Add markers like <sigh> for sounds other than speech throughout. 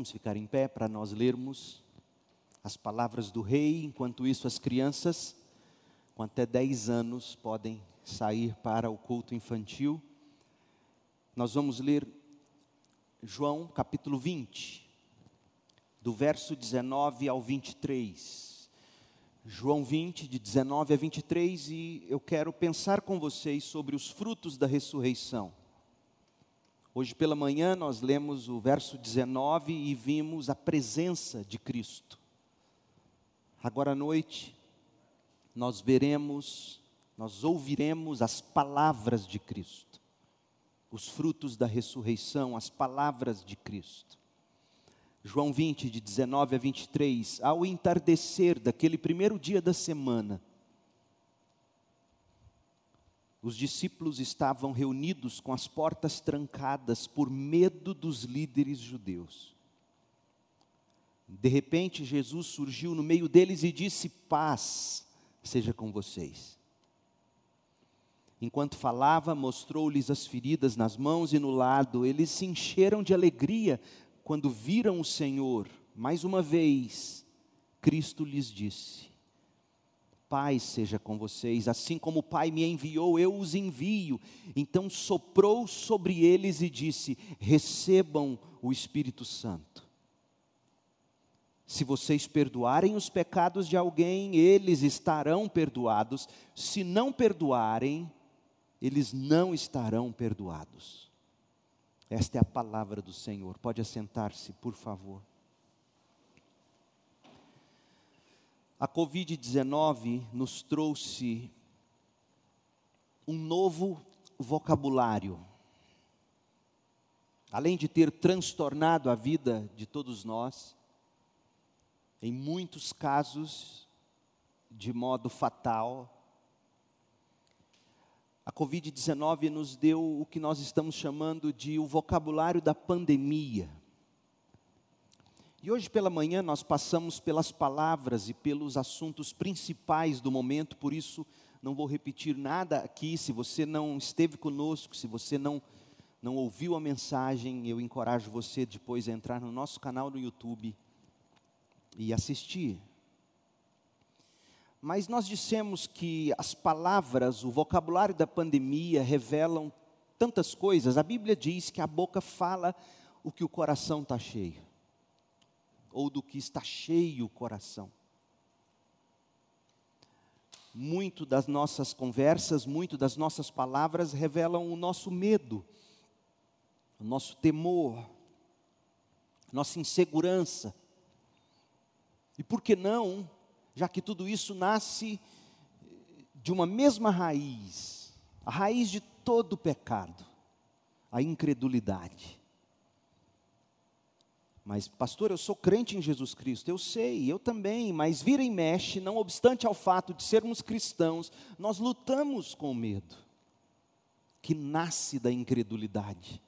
Vamos ficar em pé para nós lermos as palavras do rei. Enquanto isso, as crianças com até 10 anos podem sair para o culto infantil. Nós vamos ler João capítulo 20, do verso 19 ao 23. João 20, de 19 a 23, e eu quero pensar com vocês sobre os frutos da ressurreição. Hoje pela manhã nós lemos o verso 19 e vimos a presença de Cristo. Agora à noite nós veremos, nós ouviremos as palavras de Cristo, os frutos da ressurreição, as palavras de Cristo. João 20, de 19 a 23, ao entardecer daquele primeiro dia da semana, os discípulos estavam reunidos com as portas trancadas por medo dos líderes judeus. De repente, Jesus surgiu no meio deles e disse: Paz seja com vocês. Enquanto falava, mostrou-lhes as feridas nas mãos e no lado. Eles se encheram de alegria quando viram o Senhor. Mais uma vez, Cristo lhes disse: paz seja com vocês, assim como o Pai me enviou, eu os envio. Então soprou sobre eles e disse: Recebam o Espírito Santo. Se vocês perdoarem os pecados de alguém, eles estarão perdoados. Se não perdoarem, eles não estarão perdoados. Esta é a palavra do Senhor. Pode assentar-se, por favor. A Covid-19 nos trouxe um novo vocabulário. Além de ter transtornado a vida de todos nós, em muitos casos de modo fatal, a Covid-19 nos deu o que nós estamos chamando de o vocabulário da pandemia. E hoje pela manhã nós passamos pelas palavras e pelos assuntos principais do momento, por isso não vou repetir nada aqui. Se você não esteve conosco, se você não, não ouviu a mensagem, eu encorajo você depois a entrar no nosso canal no YouTube e assistir. Mas nós dissemos que as palavras, o vocabulário da pandemia revelam tantas coisas. A Bíblia diz que a boca fala o que o coração está cheio ou do que está cheio o coração. Muito das nossas conversas, muito das nossas palavras revelam o nosso medo, o nosso temor, nossa insegurança. E por que não, já que tudo isso nasce de uma mesma raiz, a raiz de todo pecado, a incredulidade. Mas, pastor, eu sou crente em Jesus Cristo. Eu sei, eu também, mas vira e mexe, não obstante ao fato de sermos cristãos, nós lutamos com o medo, que nasce da incredulidade.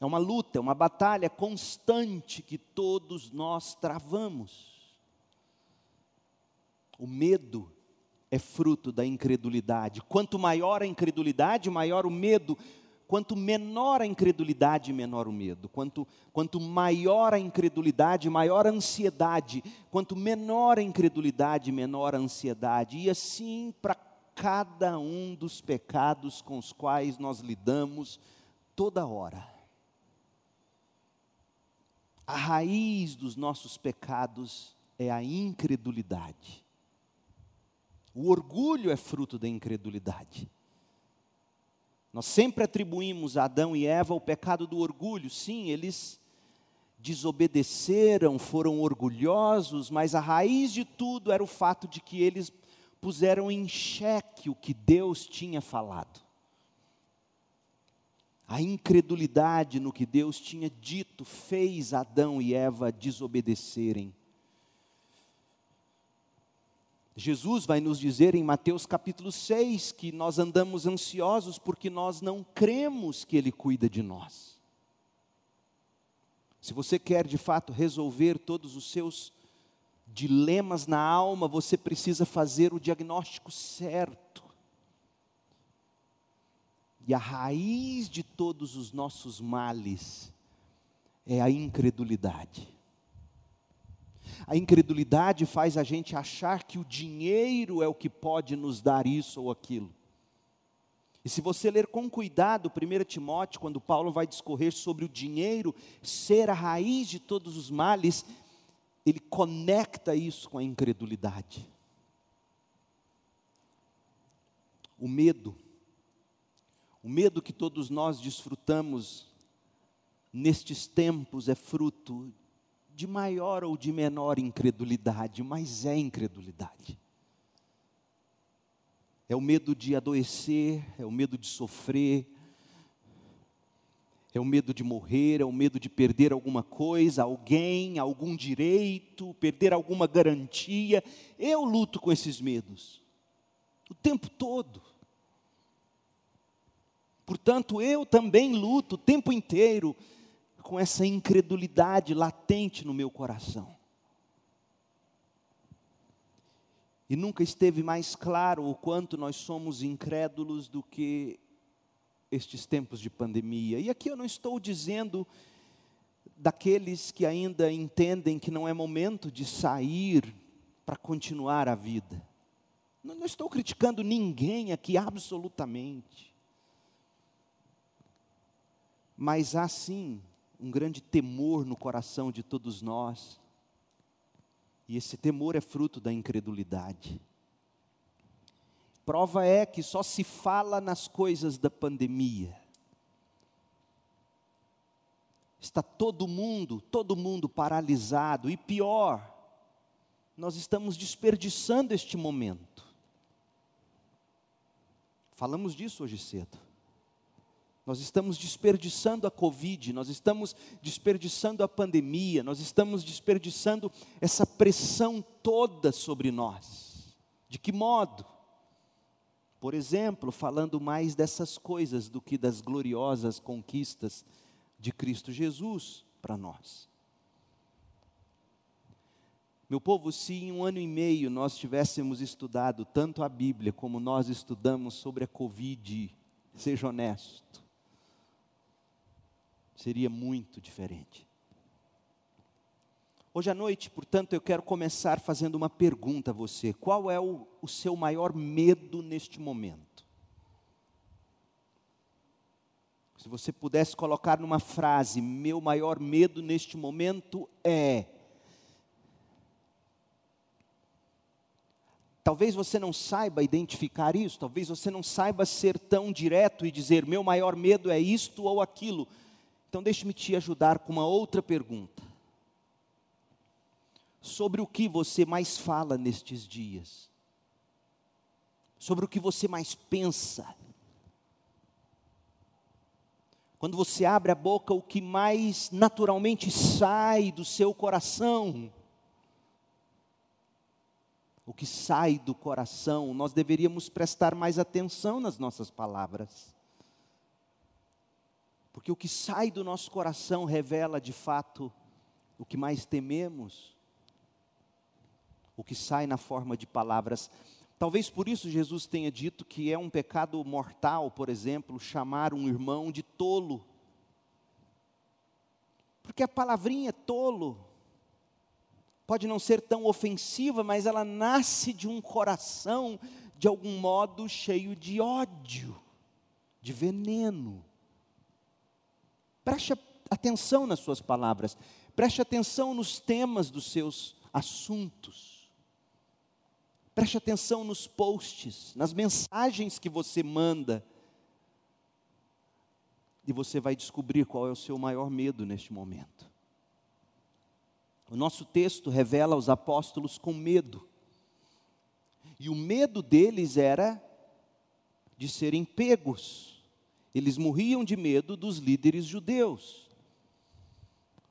É uma luta, é uma batalha constante que todos nós travamos. O medo é fruto da incredulidade. Quanto maior a incredulidade, maior o medo quanto menor a incredulidade, menor o medo. Quanto, quanto maior a incredulidade, maior a ansiedade. Quanto menor a incredulidade, menor a ansiedade. E assim para cada um dos pecados com os quais nós lidamos toda hora. A raiz dos nossos pecados é a incredulidade. O orgulho é fruto da incredulidade. Nós sempre atribuímos a Adão e Eva o pecado do orgulho. Sim, eles desobedeceram, foram orgulhosos, mas a raiz de tudo era o fato de que eles puseram em xeque o que Deus tinha falado. A incredulidade no que Deus tinha dito fez Adão e Eva desobedecerem. Jesus vai nos dizer em Mateus capítulo 6 que nós andamos ansiosos porque nós não cremos que Ele cuida de nós. Se você quer de fato resolver todos os seus dilemas na alma, você precisa fazer o diagnóstico certo. E a raiz de todos os nossos males é a incredulidade. A incredulidade faz a gente achar que o dinheiro é o que pode nos dar isso ou aquilo. E se você ler com cuidado 1 Timóteo, quando Paulo vai discorrer sobre o dinheiro ser a raiz de todos os males, ele conecta isso com a incredulidade. O medo, o medo que todos nós desfrutamos nestes tempos é fruto de maior ou de menor incredulidade, mas é incredulidade. É o medo de adoecer, é o medo de sofrer, é o medo de morrer, é o medo de perder alguma coisa, alguém, algum direito, perder alguma garantia. Eu luto com esses medos o tempo todo. Portanto, eu também luto o tempo inteiro com essa incredulidade latente no meu coração. E nunca esteve mais claro o quanto nós somos incrédulos do que estes tempos de pandemia. E aqui eu não estou dizendo daqueles que ainda entendem que não é momento de sair para continuar a vida. Não, não estou criticando ninguém aqui, absolutamente. Mas há sim um grande temor no coração de todos nós, e esse temor é fruto da incredulidade. Prova é que só se fala nas coisas da pandemia. Está todo mundo, todo mundo paralisado, e pior, nós estamos desperdiçando este momento. Falamos disso hoje cedo. Nós estamos desperdiçando a Covid, nós estamos desperdiçando a pandemia, nós estamos desperdiçando essa pressão toda sobre nós. De que modo? Por exemplo, falando mais dessas coisas do que das gloriosas conquistas de Cristo Jesus para nós. Meu povo, se em um ano e meio nós tivéssemos estudado tanto a Bíblia como nós estudamos sobre a Covid, seja honesto, seria muito diferente. Hoje à noite, portanto, eu quero começar fazendo uma pergunta a você: qual é o, o seu maior medo neste momento? Se você pudesse colocar numa frase, meu maior medo neste momento é. Talvez você não saiba identificar isso, talvez você não saiba ser tão direto e dizer, meu maior medo é isto ou aquilo. Então, deixe-me te ajudar com uma outra pergunta. Sobre o que você mais fala nestes dias? Sobre o que você mais pensa? Quando você abre a boca, o que mais naturalmente sai do seu coração? O que sai do coração, nós deveríamos prestar mais atenção nas nossas palavras. Porque o que sai do nosso coração revela de fato o que mais tememos, o que sai na forma de palavras. Talvez por isso Jesus tenha dito que é um pecado mortal, por exemplo, chamar um irmão de tolo. Porque a palavrinha tolo pode não ser tão ofensiva, mas ela nasce de um coração, de algum modo, cheio de ódio, de veneno. Preste atenção nas suas palavras, preste atenção nos temas dos seus assuntos, preste atenção nos posts, nas mensagens que você manda, e você vai descobrir qual é o seu maior medo neste momento. O nosso texto revela os apóstolos com medo, e o medo deles era de serem pegos eles morriam de medo dos líderes judeus.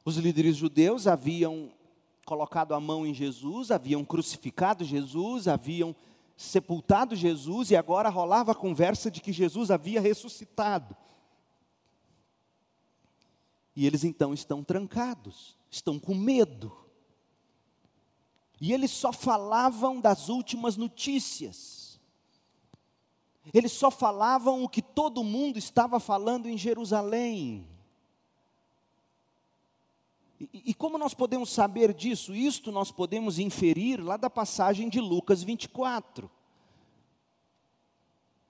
Os líderes judeus haviam colocado a mão em Jesus, haviam crucificado Jesus, haviam sepultado Jesus e agora rolava a conversa de que Jesus havia ressuscitado. E eles então estão trancados, estão com medo. E eles só falavam das últimas notícias. Eles só falavam o que todo mundo estava falando em Jerusalém. E, e como nós podemos saber disso? Isto nós podemos inferir lá da passagem de Lucas 24.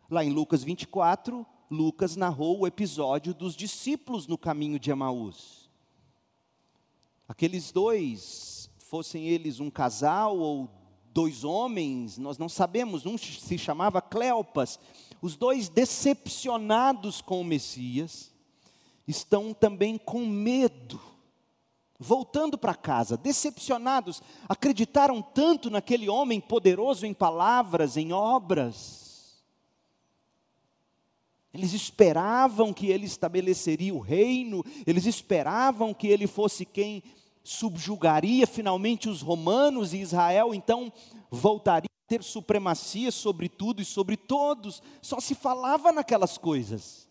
Lá em Lucas 24, Lucas narrou o episódio dos discípulos no caminho de Emaús. Aqueles dois, fossem eles um casal ou dois homens, nós não sabemos, um se chamava Cleopas. Os dois decepcionados com o Messias, estão também com medo, voltando para casa, decepcionados, acreditaram tanto naquele homem poderoso em palavras, em obras. Eles esperavam que ele estabeleceria o reino, eles esperavam que ele fosse quem subjugaria finalmente os romanos e Israel então voltaria a ter supremacia sobre tudo e sobre todos. Só se falava naquelas coisas.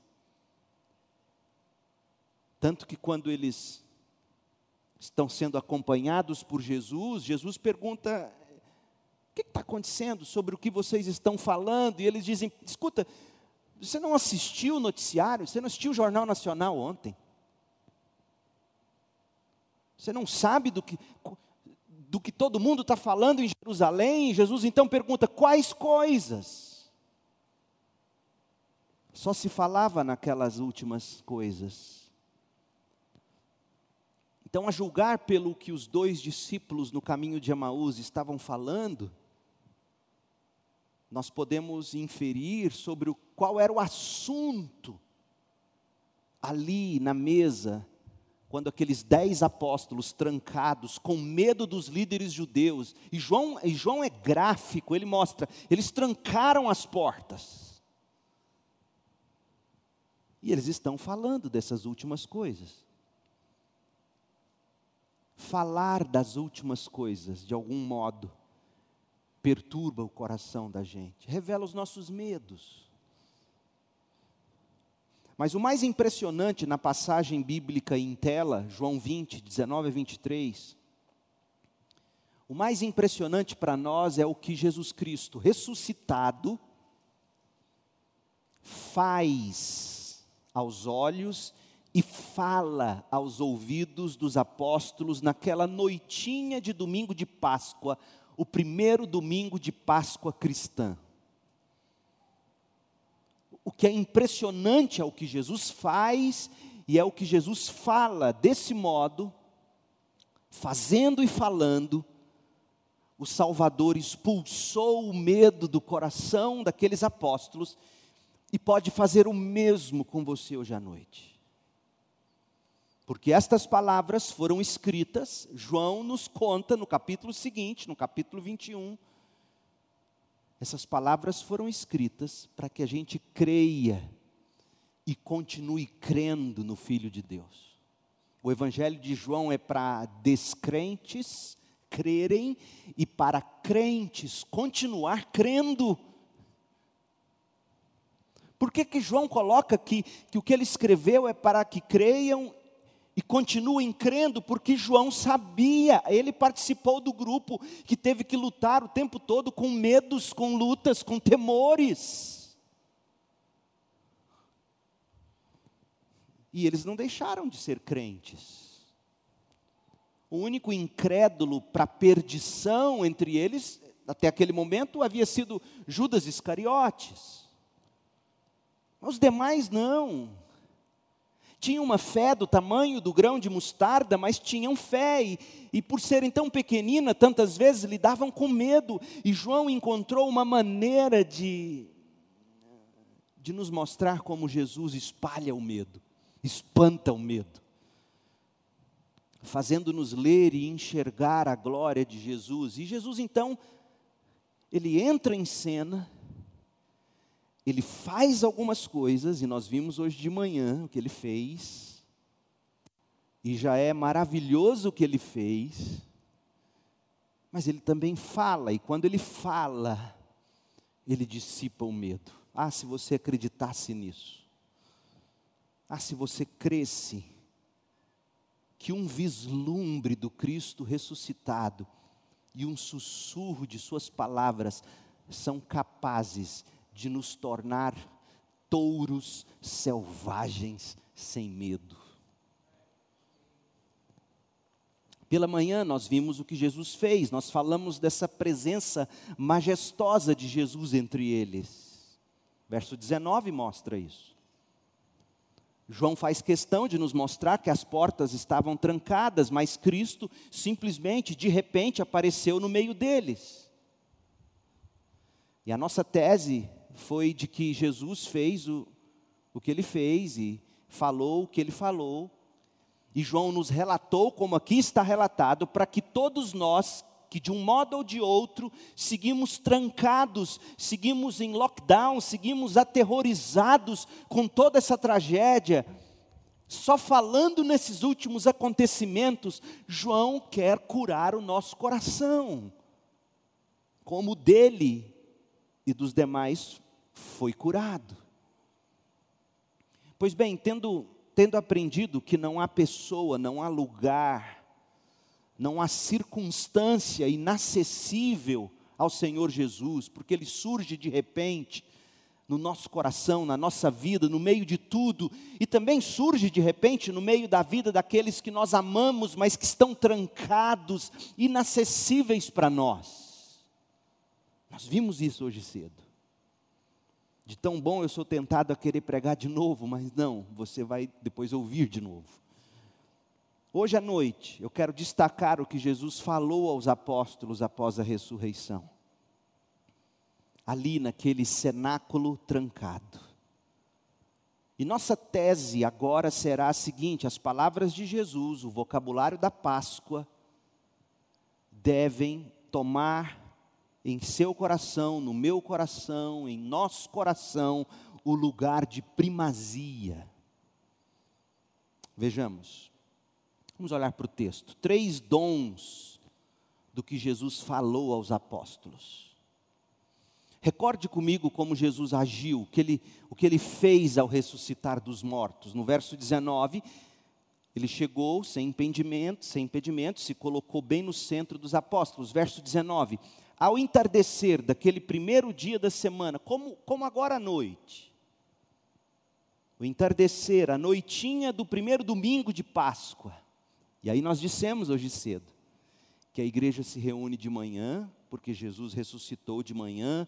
Tanto que quando eles estão sendo acompanhados por Jesus, Jesus pergunta: o que está acontecendo sobre o que vocês estão falando? E eles dizem: escuta, você não assistiu o noticiário, você não assistiu o Jornal Nacional ontem? Você não sabe do que, do que todo mundo está falando em Jerusalém? Jesus então pergunta: quais coisas? Só se falava naquelas últimas coisas. Então, a julgar pelo que os dois discípulos no caminho de Emaús estavam falando, nós podemos inferir sobre qual era o assunto ali na mesa, quando aqueles dez apóstolos trancados, com medo dos líderes judeus, e João, e João é gráfico, ele mostra, eles trancaram as portas. E eles estão falando dessas últimas coisas falar das últimas coisas, de algum modo, perturba o coração da gente, revela os nossos medos. Mas o mais impressionante na passagem bíblica em tela, João 20, 19 a 23, o mais impressionante para nós é o que Jesus Cristo, ressuscitado, faz aos olhos e fala aos ouvidos dos apóstolos naquela noitinha de domingo de Páscoa, o primeiro domingo de Páscoa cristã. O que é impressionante é o que Jesus faz e é o que Jesus fala desse modo, fazendo e falando, o Salvador expulsou o medo do coração daqueles apóstolos e pode fazer o mesmo com você hoje à noite. Porque estas palavras foram escritas, João nos conta no capítulo seguinte, no capítulo 21. Essas palavras foram escritas para que a gente creia e continue crendo no Filho de Deus. O Evangelho de João é para descrentes crerem e para crentes continuar crendo. Por que, que João coloca que, que o que ele escreveu é para que creiam e continuem crendo, porque João sabia, ele participou do grupo que teve que lutar o tempo todo com medos, com lutas, com temores. E eles não deixaram de ser crentes. O único incrédulo para perdição entre eles, até aquele momento, havia sido Judas Iscariotes. Os demais não tinham uma fé do tamanho do grão de mostarda, mas tinham fé, e, e por serem tão pequenina, tantas vezes lidavam com medo, e João encontrou uma maneira de, de nos mostrar como Jesus espalha o medo, espanta o medo, fazendo-nos ler e enxergar a glória de Jesus, e Jesus então, ele entra em cena, ele faz algumas coisas, e nós vimos hoje de manhã o que ele fez, e já é maravilhoso o que ele fez, mas ele também fala, e quando ele fala, ele dissipa o medo. Ah, se você acreditasse nisso. Ah, se você cresce que um vislumbre do Cristo ressuscitado e um sussurro de Suas palavras são capazes de nos tornar touros selvagens sem medo. Pela manhã nós vimos o que Jesus fez, nós falamos dessa presença majestosa de Jesus entre eles. Verso 19 mostra isso. João faz questão de nos mostrar que as portas estavam trancadas, mas Cristo simplesmente, de repente, apareceu no meio deles. E a nossa tese foi de que Jesus fez o, o que ele fez e falou o que ele falou, e João nos relatou, como aqui está relatado, para que todos nós, que de um modo ou de outro, seguimos trancados, seguimos em lockdown, seguimos aterrorizados com toda essa tragédia, só falando nesses últimos acontecimentos, João quer curar o nosso coração, como dele e dos demais foi curado. Pois bem, tendo tendo aprendido que não há pessoa, não há lugar, não há circunstância inacessível ao Senhor Jesus, porque Ele surge de repente no nosso coração, na nossa vida, no meio de tudo, e também surge de repente no meio da vida daqueles que nós amamos, mas que estão trancados, inacessíveis para nós. Nós vimos isso hoje cedo. De tão bom eu sou tentado a querer pregar de novo, mas não, você vai depois ouvir de novo. Hoje à noite eu quero destacar o que Jesus falou aos apóstolos após a ressurreição. Ali naquele cenáculo trancado. E nossa tese agora será a seguinte: as palavras de Jesus, o vocabulário da Páscoa, devem tomar em seu coração, no meu coração, em nosso coração, o lugar de primazia. Vejamos, vamos olhar para o texto. Três dons do que Jesus falou aos apóstolos. Recorde comigo como Jesus agiu, o que ele, o que ele fez ao ressuscitar dos mortos. No verso 19, ele chegou sem impedimento, sem impedimento, se colocou bem no centro dos apóstolos. Verso 19: ao entardecer daquele primeiro dia da semana, como, como agora à noite, o entardecer, a noitinha do primeiro domingo de Páscoa, e aí nós dissemos hoje cedo, que a igreja se reúne de manhã, porque Jesus ressuscitou de manhã,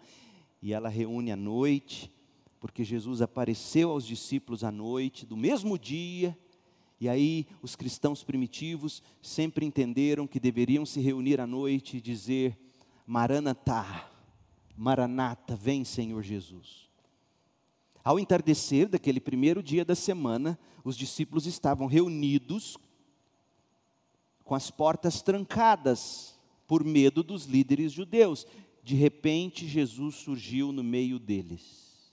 e ela reúne à noite, porque Jesus apareceu aos discípulos à noite, do mesmo dia, e aí os cristãos primitivos sempre entenderam que deveriam se reunir à noite e dizer: Maranatá, Maranata, vem Senhor Jesus. Ao entardecer daquele primeiro dia da semana, os discípulos estavam reunidos com as portas trancadas por medo dos líderes judeus. De repente, Jesus surgiu no meio deles.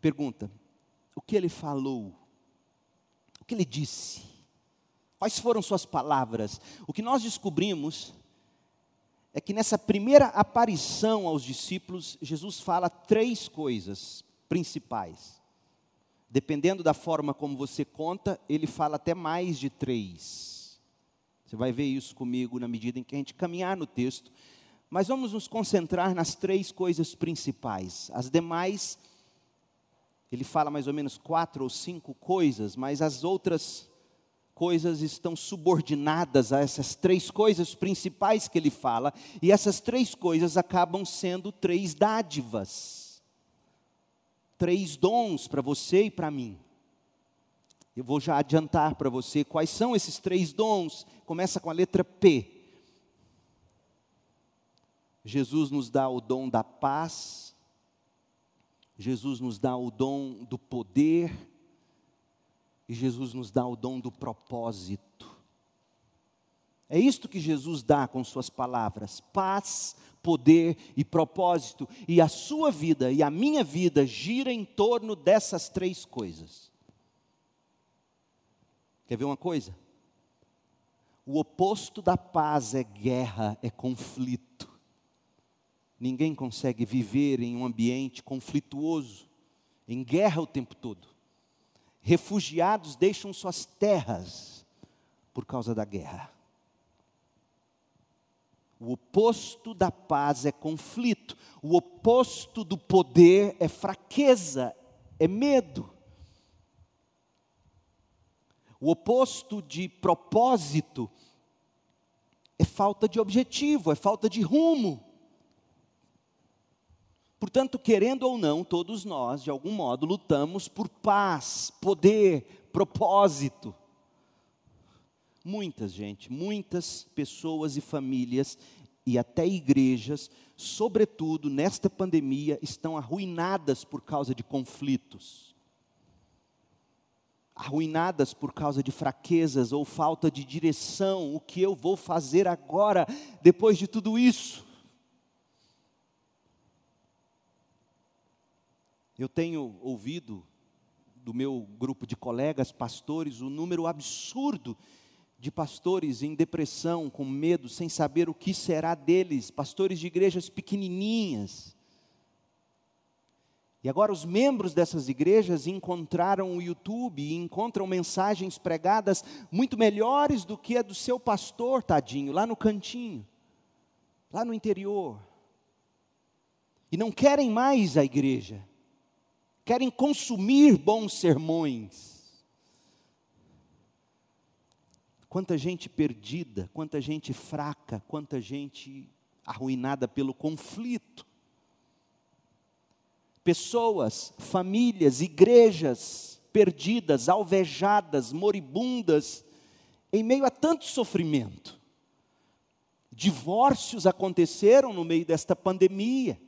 Pergunta: o que ele falou? O que ele disse? Quais foram suas palavras? O que nós descobrimos é que nessa primeira aparição aos discípulos, Jesus fala três coisas principais. Dependendo da forma como você conta, ele fala até mais de três. Você vai ver isso comigo na medida em que a gente caminhar no texto. Mas vamos nos concentrar nas três coisas principais. As demais, ele fala mais ou menos quatro ou cinco coisas, mas as outras coisas estão subordinadas a essas três coisas principais que ele fala, e essas três coisas acabam sendo três dádivas, três dons para você e para mim. Eu vou já adiantar para você quais são esses três dons. Começa com a letra P. Jesus nos dá o dom da paz, Jesus nos dá o dom do poder, e Jesus nos dá o dom do propósito. É isto que Jesus dá com Suas palavras: paz, poder e propósito. E a sua vida e a minha vida gira em torno dessas três coisas. Quer ver uma coisa? O oposto da paz é guerra, é conflito. Ninguém consegue viver em um ambiente conflituoso, em guerra o tempo todo refugiados deixam suas terras por causa da guerra. O oposto da paz é conflito, o oposto do poder é fraqueza, é medo. O oposto de propósito é falta de objetivo, é falta de rumo. Portanto, querendo ou não, todos nós, de algum modo, lutamos por paz, poder, propósito. Muitas, gente, muitas pessoas e famílias e até igrejas, sobretudo nesta pandemia, estão arruinadas por causa de conflitos. Arruinadas por causa de fraquezas ou falta de direção. O que eu vou fazer agora, depois de tudo isso? Eu tenho ouvido do meu grupo de colegas pastores o número absurdo de pastores em depressão, com medo, sem saber o que será deles, pastores de igrejas pequenininhas. E agora os membros dessas igrejas encontraram o YouTube e encontram mensagens pregadas muito melhores do que a do seu pastor, tadinho, lá no cantinho, lá no interior. E não querem mais a igreja querem consumir bons sermões. Quanta gente perdida, quanta gente fraca, quanta gente arruinada pelo conflito. Pessoas, famílias, igrejas perdidas, alvejadas, moribundas, em meio a tanto sofrimento. Divórcios aconteceram no meio desta pandemia.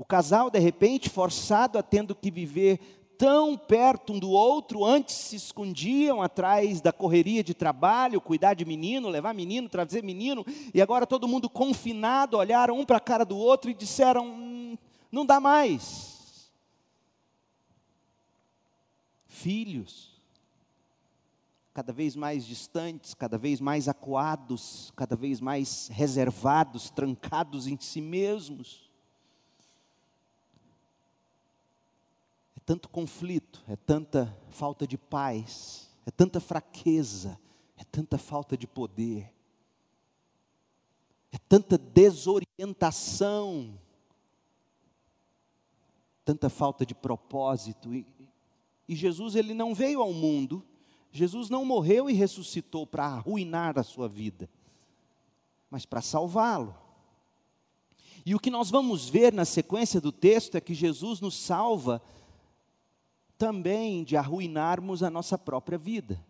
O casal, de repente, forçado a tendo que viver tão perto um do outro, antes se escondiam atrás da correria de trabalho, cuidar de menino, levar menino, trazer menino, e agora todo mundo confinado, olharam um para a cara do outro e disseram: hum, não dá mais. Filhos, cada vez mais distantes, cada vez mais acuados, cada vez mais reservados, trancados em si mesmos. Tanto conflito, é tanta falta de paz, é tanta fraqueza, é tanta falta de poder, é tanta desorientação, tanta falta de propósito. E, e Jesus, ele não veio ao mundo, Jesus não morreu e ressuscitou para arruinar a sua vida, mas para salvá-lo. E o que nós vamos ver na sequência do texto é que Jesus nos salva também de arruinarmos a nossa própria vida.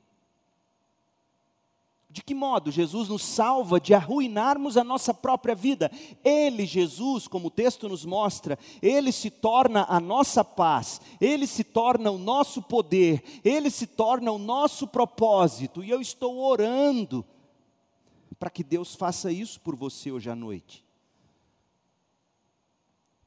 De que modo Jesus nos salva de arruinarmos a nossa própria vida? Ele, Jesus, como o texto nos mostra, ele se torna a nossa paz, ele se torna o nosso poder, ele se torna o nosso propósito. E eu estou orando para que Deus faça isso por você hoje à noite.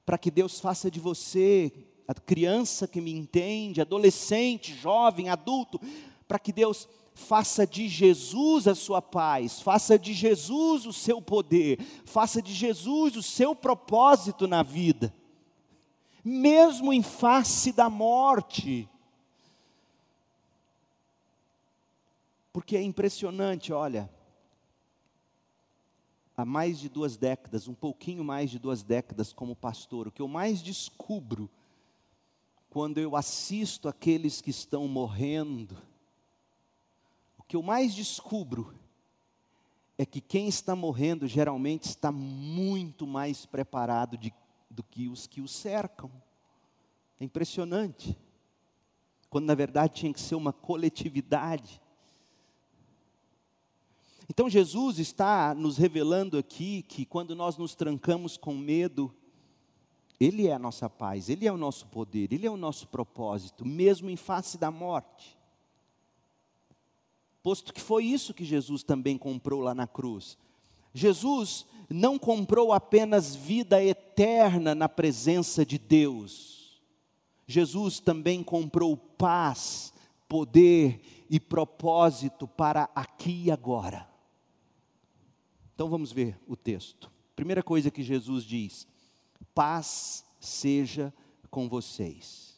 Para que Deus faça de você a criança que me entende, adolescente, jovem, adulto, para que Deus faça de Jesus a sua paz, faça de Jesus o seu poder, faça de Jesus o seu propósito na vida, mesmo em face da morte. Porque é impressionante, olha, há mais de duas décadas, um pouquinho mais de duas décadas como pastor, o que eu mais descubro quando eu assisto aqueles que estão morrendo, o que eu mais descubro é que quem está morrendo geralmente está muito mais preparado de, do que os que o cercam. É impressionante. Quando na verdade tinha que ser uma coletividade. Então Jesus está nos revelando aqui que quando nós nos trancamos com medo, ele é a nossa paz, Ele é o nosso poder, Ele é o nosso propósito, mesmo em face da morte. Posto que foi isso que Jesus também comprou lá na cruz. Jesus não comprou apenas vida eterna na presença de Deus. Jesus também comprou paz, poder e propósito para aqui e agora. Então vamos ver o texto. Primeira coisa que Jesus diz: paz seja com vocês.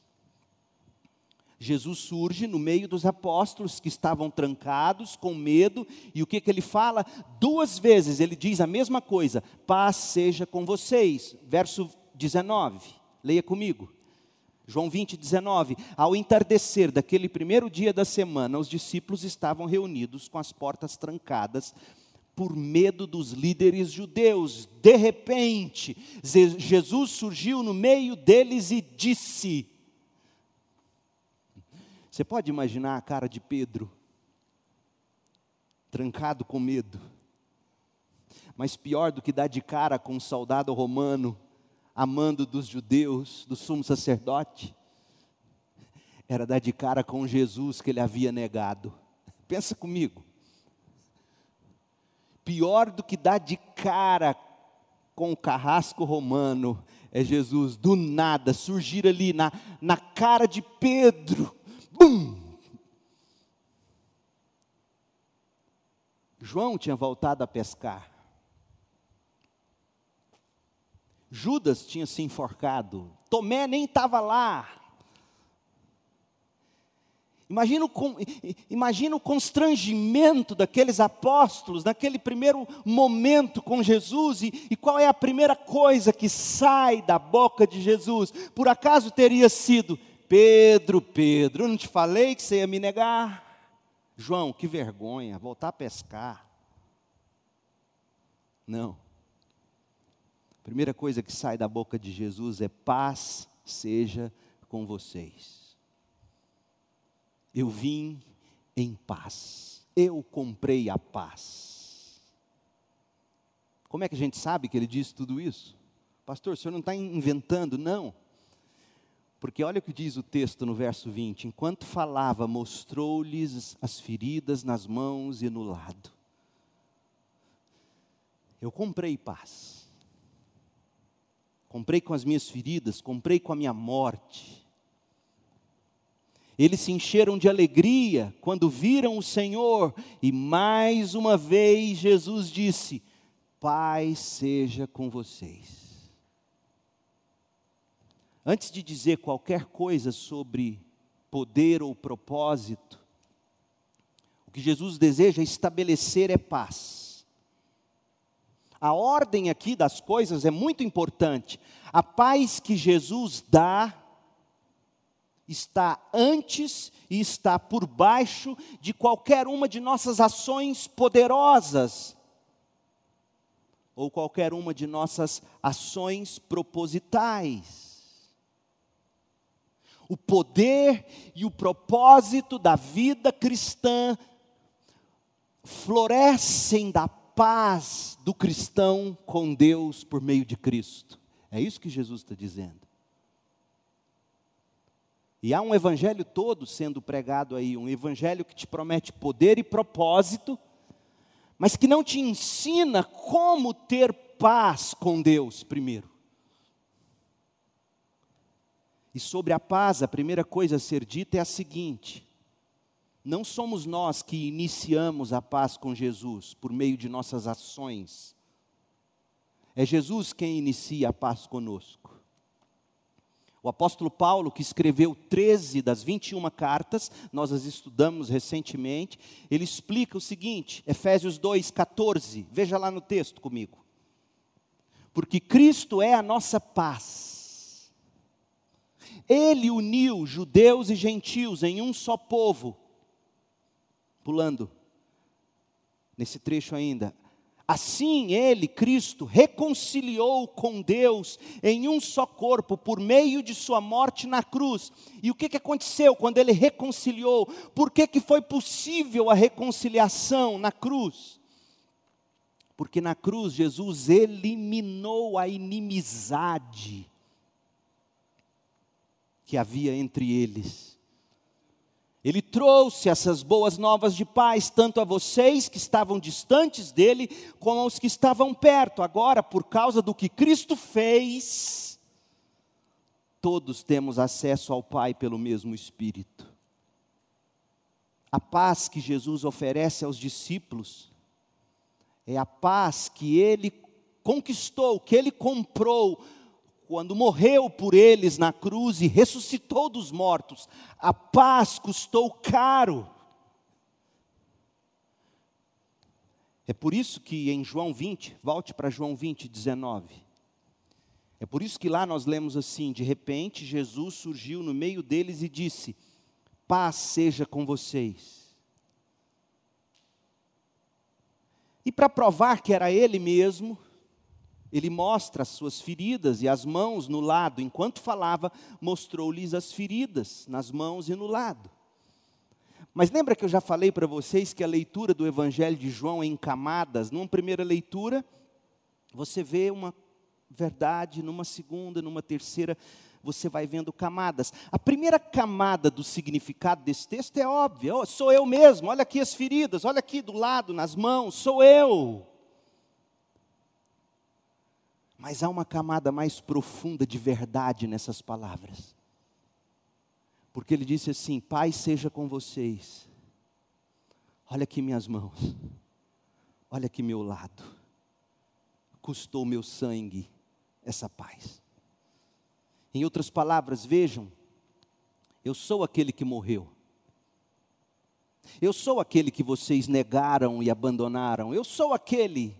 Jesus surge no meio dos apóstolos que estavam trancados, com medo, e o que, que ele fala? Duas vezes ele diz a mesma coisa: paz seja com vocês. Verso 19, leia comigo. João 20, 19. Ao entardecer daquele primeiro dia da semana, os discípulos estavam reunidos com as portas trancadas por medo dos líderes judeus. De repente, Jesus surgiu no meio deles e disse: Você pode imaginar a cara de Pedro, trancado com medo, mas pior do que dar de cara com um soldado romano amando dos judeus, do sumo sacerdote, era dar de cara com Jesus que ele havia negado. Pensa comigo. Pior do que dar de cara com o carrasco romano é Jesus, do nada, surgir ali na, na cara de Pedro. Bum! João tinha voltado a pescar. Judas tinha se enforcado, Tomé nem estava lá. Imagina o, imagina o constrangimento daqueles apóstolos naquele primeiro momento com Jesus, e, e qual é a primeira coisa que sai da boca de Jesus? Por acaso teria sido: Pedro, Pedro, não te falei que você ia me negar? João, que vergonha, voltar a pescar. Não. Primeira coisa que sai da boca de Jesus é: paz seja com vocês. Eu vim em paz. Eu comprei a paz. Como é que a gente sabe que ele disse tudo isso? Pastor, o senhor não está inventando? Não. Porque olha o que diz o texto no verso 20: enquanto falava, mostrou-lhes as feridas nas mãos e no lado. Eu comprei paz comprei com as minhas feridas, comprei com a minha morte. Eles se encheram de alegria quando viram o Senhor, e mais uma vez Jesus disse: Pai seja com vocês. Antes de dizer qualquer coisa sobre poder ou propósito, o que Jesus deseja estabelecer é paz. A ordem aqui das coisas é muito importante. A paz que Jesus dá está antes e está por baixo de qualquer uma de nossas ações poderosas ou qualquer uma de nossas ações propositais. O poder e o propósito da vida cristã florescem da paz do cristão com Deus por meio de Cristo. É isso que Jesus está dizendo. E há um evangelho todo sendo pregado aí, um evangelho que te promete poder e propósito, mas que não te ensina como ter paz com Deus primeiro. E sobre a paz, a primeira coisa a ser dita é a seguinte: não somos nós que iniciamos a paz com Jesus por meio de nossas ações. É Jesus quem inicia a paz conosco. O apóstolo Paulo, que escreveu 13 das 21 cartas, nós as estudamos recentemente, ele explica o seguinte, Efésios 2:14. Veja lá no texto comigo. Porque Cristo é a nossa paz. Ele uniu judeus e gentios em um só povo pulando nesse trecho ainda. Assim ele, Cristo, reconciliou com Deus em um só corpo por meio de sua morte na cruz. E o que, que aconteceu quando ele reconciliou? Por que, que foi possível a reconciliação na cruz? Porque na cruz Jesus eliminou a inimizade que havia entre eles ele trouxe essas boas novas de paz, tanto a vocês que estavam distantes dele, como aos que estavam perto. Agora, por causa do que Cristo fez, todos temos acesso ao Pai pelo mesmo Espírito. A paz que Jesus oferece aos discípulos é a paz que ele conquistou, que ele comprou quando morreu por eles na cruz e ressuscitou dos mortos, a paz custou caro. É por isso que em João 20, volte para João 20, 19. É por isso que lá nós lemos assim: de repente Jesus surgiu no meio deles e disse: Paz seja com vocês. E para provar que era ele mesmo, ele mostra as suas feridas e as mãos no lado. Enquanto falava, mostrou-lhes as feridas nas mãos e no lado. Mas lembra que eu já falei para vocês que a leitura do Evangelho de João é em camadas? Numa primeira leitura, você vê uma verdade, numa segunda, numa terceira, você vai vendo camadas. A primeira camada do significado desse texto é óbvia: oh, sou eu mesmo, olha aqui as feridas, olha aqui do lado, nas mãos, sou eu. Mas há uma camada mais profunda de verdade nessas palavras. Porque ele disse assim: Pai seja com vocês. Olha aqui minhas mãos. Olha aqui meu lado. Custou meu sangue essa paz. Em outras palavras, vejam, eu sou aquele que morreu. Eu sou aquele que vocês negaram e abandonaram. Eu sou aquele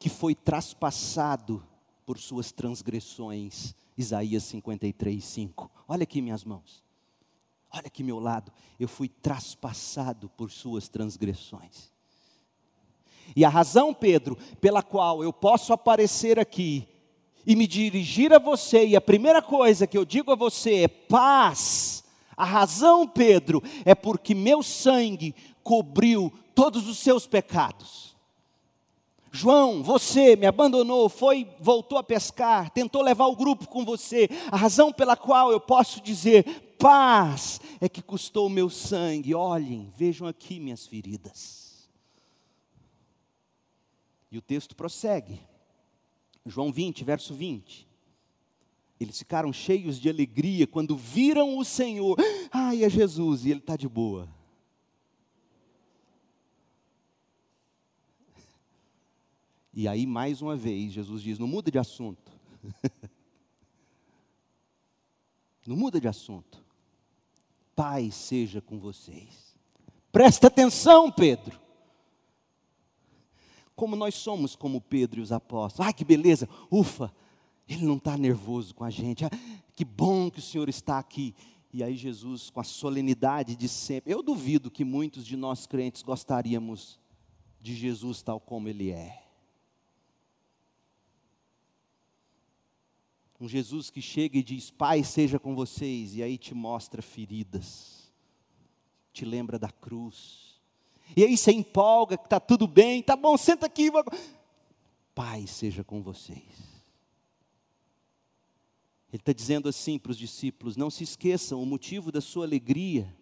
que foi traspassado por suas transgressões. Isaías 53, 5. Olha aqui minhas mãos. Olha aqui meu lado. Eu fui traspassado por suas transgressões. E a razão, Pedro, pela qual eu posso aparecer aqui e me dirigir a você, e a primeira coisa que eu digo a você é paz. A razão, Pedro, é porque meu sangue cobriu todos os seus pecados. João, você me abandonou, foi, voltou a pescar, tentou levar o grupo com você. A razão pela qual eu posso dizer paz é que custou o meu sangue. Olhem, vejam aqui minhas feridas. E o texto prossegue. João 20, verso 20. Eles ficaram cheios de alegria quando viram o Senhor. Ai, é Jesus, e ele está de boa. E aí, mais uma vez, Jesus diz: não muda de assunto. <laughs> não muda de assunto. Pai seja com vocês. Presta atenção, Pedro como nós somos como Pedro e os apóstolos. Ai, que beleza, ufa, ele não está nervoso com a gente. Ah, que bom que o Senhor está aqui. E aí Jesus, com a solenidade de sempre, eu duvido que muitos de nós crentes gostaríamos de Jesus tal como ele é. Um Jesus que chega e diz: Pai, seja com vocês, e aí te mostra feridas, te lembra da cruz, e aí você empolga, que está tudo bem, tá bom, senta aqui. Pai seja com vocês. Ele está dizendo assim para os discípulos: não se esqueçam, o motivo da sua alegria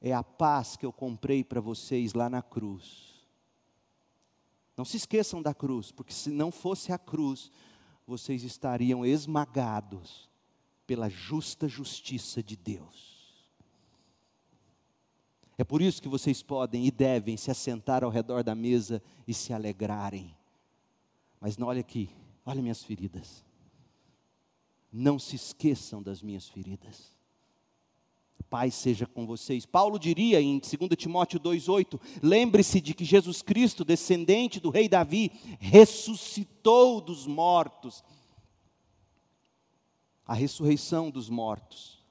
é a paz que eu comprei para vocês lá na cruz. Não se esqueçam da cruz, porque se não fosse a cruz, vocês estariam esmagados pela justa justiça de Deus. É por isso que vocês podem e devem se assentar ao redor da mesa e se alegrarem. Mas não olha aqui, olha minhas feridas. Não se esqueçam das minhas feridas. Pai seja com vocês. Paulo diria em 2 Timóteo 2,8: lembre-se de que Jesus Cristo, descendente do rei Davi, ressuscitou dos mortos. A ressurreição dos mortos.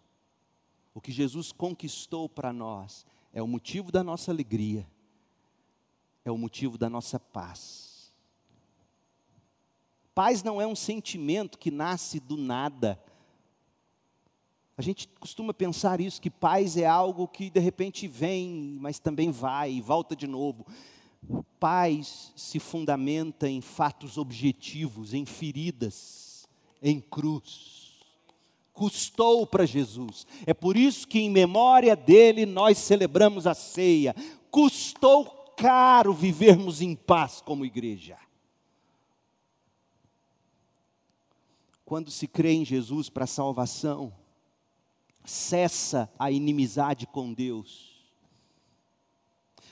O que Jesus conquistou para nós é o motivo da nossa alegria, é o motivo da nossa paz. Paz não é um sentimento que nasce do nada. A gente costuma pensar isso, que paz é algo que de repente vem, mas também vai e volta de novo. Paz se fundamenta em fatos objetivos, em feridas, em cruz custou para Jesus. É por isso que, em memória dele, nós celebramos a ceia. Custou caro vivermos em paz como igreja. Quando se crê em Jesus para salvação, cessa a inimizade com Deus.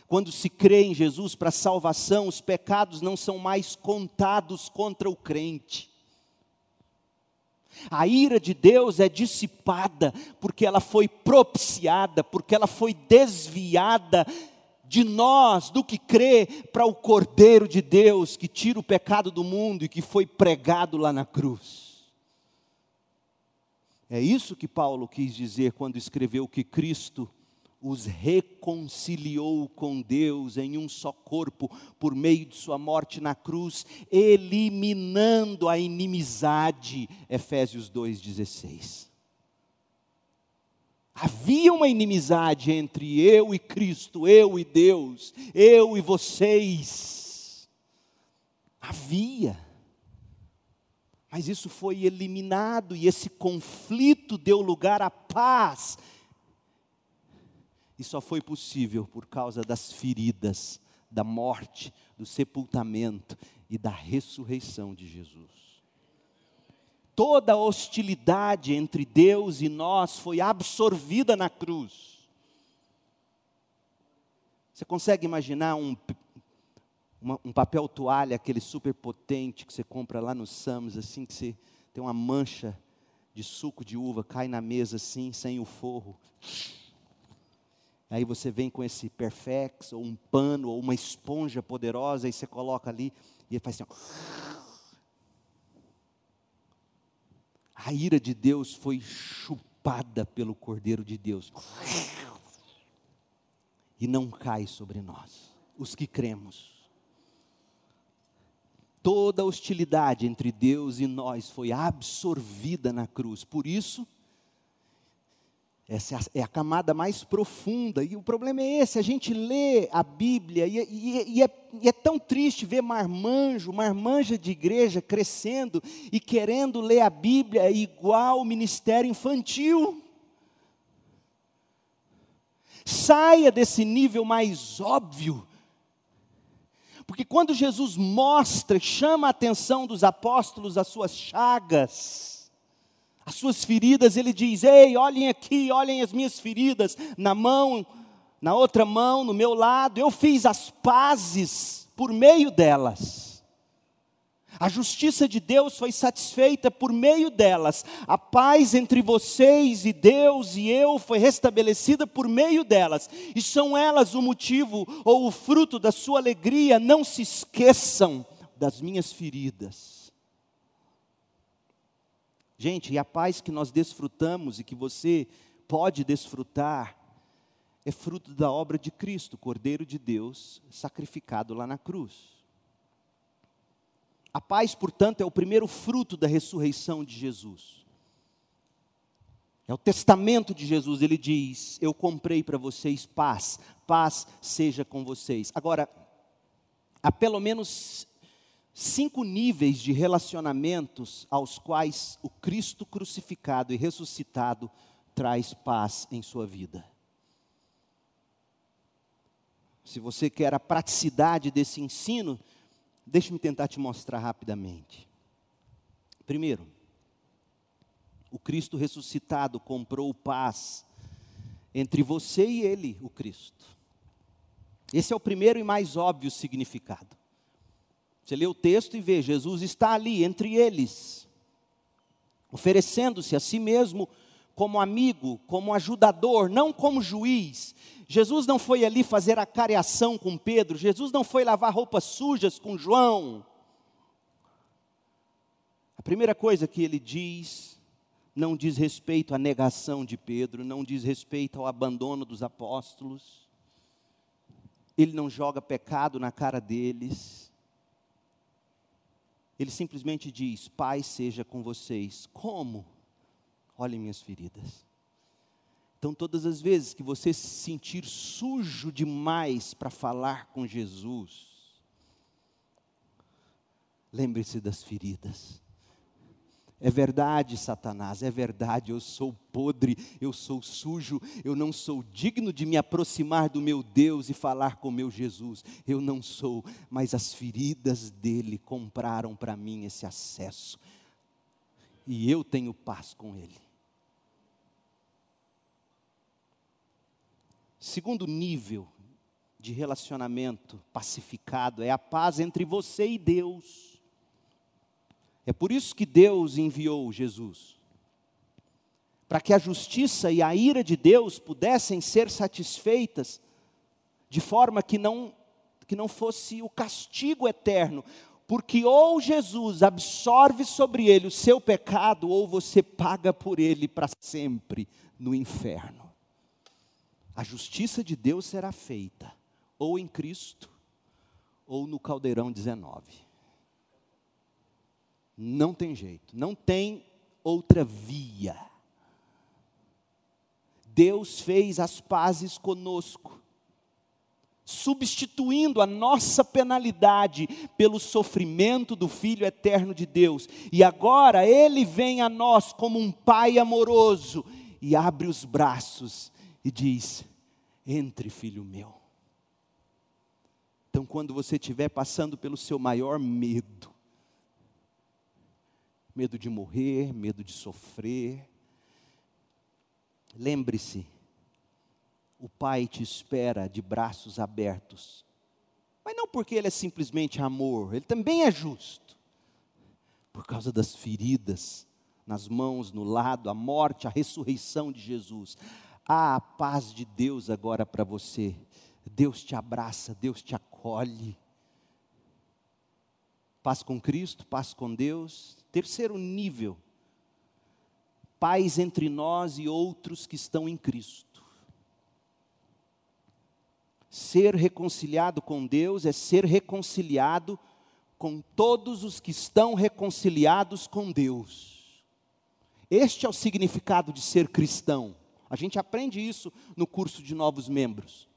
Quando se crê em Jesus para salvação, os pecados não são mais contados contra o crente. A ira de Deus é dissipada porque ela foi propiciada, porque ela foi desviada de nós do que crer para o Cordeiro de Deus que tira o pecado do mundo e que foi pregado lá na cruz. É isso que Paulo quis dizer quando escreveu que Cristo os reconciliou com Deus em um só corpo por meio de sua morte na cruz, eliminando a inimizade. Efésios 2:16. Havia uma inimizade entre eu e Cristo, eu e Deus, eu e vocês. Havia. Mas isso foi eliminado e esse conflito deu lugar à paz. E só foi possível por causa das feridas, da morte, do sepultamento e da ressurreição de Jesus toda a hostilidade entre Deus e nós foi absorvida na cruz. Você consegue imaginar um, uma, um papel toalha, aquele super potente que você compra lá no Sams, assim, que você tem uma mancha de suco de uva, cai na mesa assim, sem o forro. Aí você vem com esse perfex, ou um pano, ou uma esponja poderosa, e você coloca ali, e ele faz assim, ó a ira de Deus foi chupada pelo Cordeiro de Deus. E não cai sobre nós, os que cremos. Toda hostilidade entre Deus e nós foi absorvida na cruz. Por isso, essa é a camada mais profunda. E o problema é esse: a gente lê a Bíblia e, e, e, é, e, é, tão triste ver marmanjo, marmanja de igreja crescendo e querendo ler a Bíblia igual o ministério infantil. Saia desse nível mais óbvio. Porque quando Jesus mostra, chama a atenção dos apóstolos às suas chagas, as suas feridas, ele diz: Ei, olhem aqui, olhem as minhas feridas, na mão, na outra mão, no meu lado, eu fiz as pazes por meio delas. A justiça de Deus foi satisfeita por meio delas. A paz entre vocês e Deus e eu foi restabelecida por meio delas. E são elas o motivo ou o fruto da sua alegria. Não se esqueçam das minhas feridas. Gente, e a paz que nós desfrutamos e que você pode desfrutar é fruto da obra de Cristo, Cordeiro de Deus, sacrificado lá na cruz. A paz, portanto, é o primeiro fruto da ressurreição de Jesus. É o testamento de Jesus, ele diz: Eu comprei para vocês paz, paz seja com vocês. Agora, há pelo menos cinco níveis de relacionamentos aos quais o Cristo crucificado e ressuscitado traz paz em sua vida. Se você quer a praticidade desse ensino, deixe-me tentar te mostrar rapidamente. Primeiro, o Cristo ressuscitado comprou paz entre você e ele, o Cristo. Esse é o primeiro e mais óbvio significado. Você lê o texto e vê, Jesus está ali entre eles, oferecendo-se a si mesmo como amigo, como ajudador, não como juiz. Jesus não foi ali fazer a careação com Pedro, Jesus não foi lavar roupas sujas com João. A primeira coisa que ele diz não diz respeito à negação de Pedro, não diz respeito ao abandono dos apóstolos. Ele não joga pecado na cara deles. Ele simplesmente diz: Pai seja com vocês. Como? Olhem minhas feridas. Então, todas as vezes que você se sentir sujo demais para falar com Jesus, lembre-se das feridas. É verdade, Satanás, é verdade, eu sou podre, eu sou sujo, eu não sou digno de me aproximar do meu Deus e falar com meu Jesus. Eu não sou, mas as feridas dele compraram para mim esse acesso. E eu tenho paz com ele. Segundo nível de relacionamento pacificado é a paz entre você e Deus. É por isso que Deus enviou Jesus para que a justiça e a ira de Deus pudessem ser satisfeitas de forma que não que não fosse o castigo eterno, porque ou Jesus absorve sobre ele o seu pecado, ou você paga por ele para sempre no inferno. A justiça de Deus será feita, ou em Cristo, ou no caldeirão 19. Não tem jeito, não tem outra via. Deus fez as pazes conosco, substituindo a nossa penalidade pelo sofrimento do Filho eterno de Deus. E agora Ele vem a nós como um Pai amoroso e abre os braços e diz: Entre, filho meu. Então, quando você estiver passando pelo seu maior medo, medo de morrer, medo de sofrer, lembre-se, o Pai te espera de braços abertos. Mas não porque Ele é simplesmente amor, Ele também é justo. Por causa das feridas nas mãos, no lado, a morte, a ressurreição de Jesus. Há a paz de Deus agora para você. Deus te abraça, Deus te acolhe. Paz com Cristo, paz com Deus. Terceiro nível, paz entre nós e outros que estão em Cristo. Ser reconciliado com Deus é ser reconciliado com todos os que estão reconciliados com Deus. Este é o significado de ser cristão. A gente aprende isso no curso de novos membros.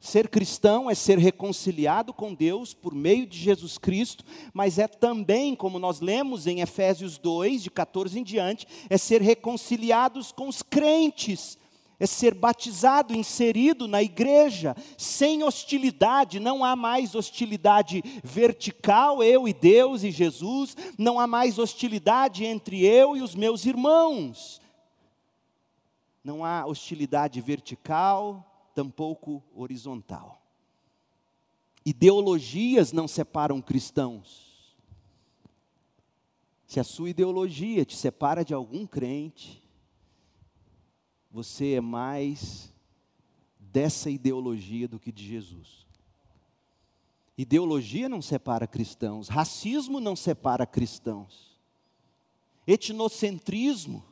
Ser cristão é ser reconciliado com Deus por meio de Jesus Cristo, mas é também, como nós lemos em Efésios 2, de 14 em diante, é ser reconciliados com os crentes, é ser batizado, inserido na igreja, sem hostilidade, não há mais hostilidade vertical, eu e Deus e Jesus, não há mais hostilidade entre eu e os meus irmãos. Não há hostilidade vertical, tampouco horizontal. Ideologias não separam cristãos. Se a sua ideologia te separa de algum crente, você é mais dessa ideologia do que de Jesus. Ideologia não separa cristãos, racismo não separa cristãos, etnocentrismo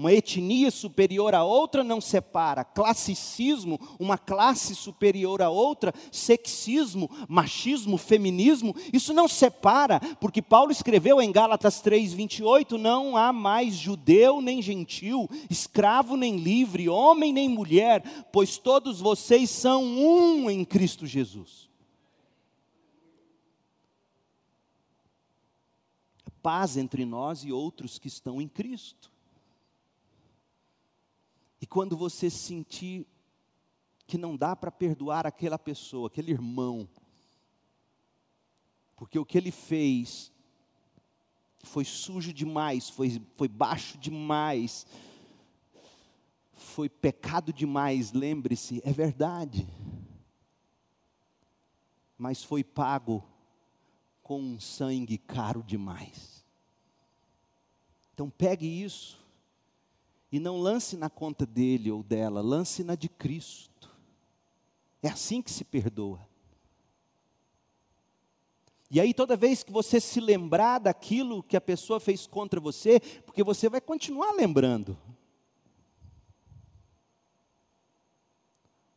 uma etnia superior a outra não separa, classicismo, uma classe superior a outra, sexismo, machismo, feminismo, isso não separa, porque Paulo escreveu em Gálatas 3:28, não há mais judeu nem gentil, escravo nem livre, homem nem mulher, pois todos vocês são um em Cristo Jesus. Paz entre nós e outros que estão em Cristo. E quando você sentir que não dá para perdoar aquela pessoa, aquele irmão, porque o que ele fez foi sujo demais, foi, foi baixo demais, foi pecado demais, lembre-se, é verdade. Mas foi pago com um sangue caro demais. Então pegue isso e não lance na conta dele ou dela, lance na de Cristo. É assim que se perdoa. E aí, toda vez que você se lembrar daquilo que a pessoa fez contra você, porque você vai continuar lembrando,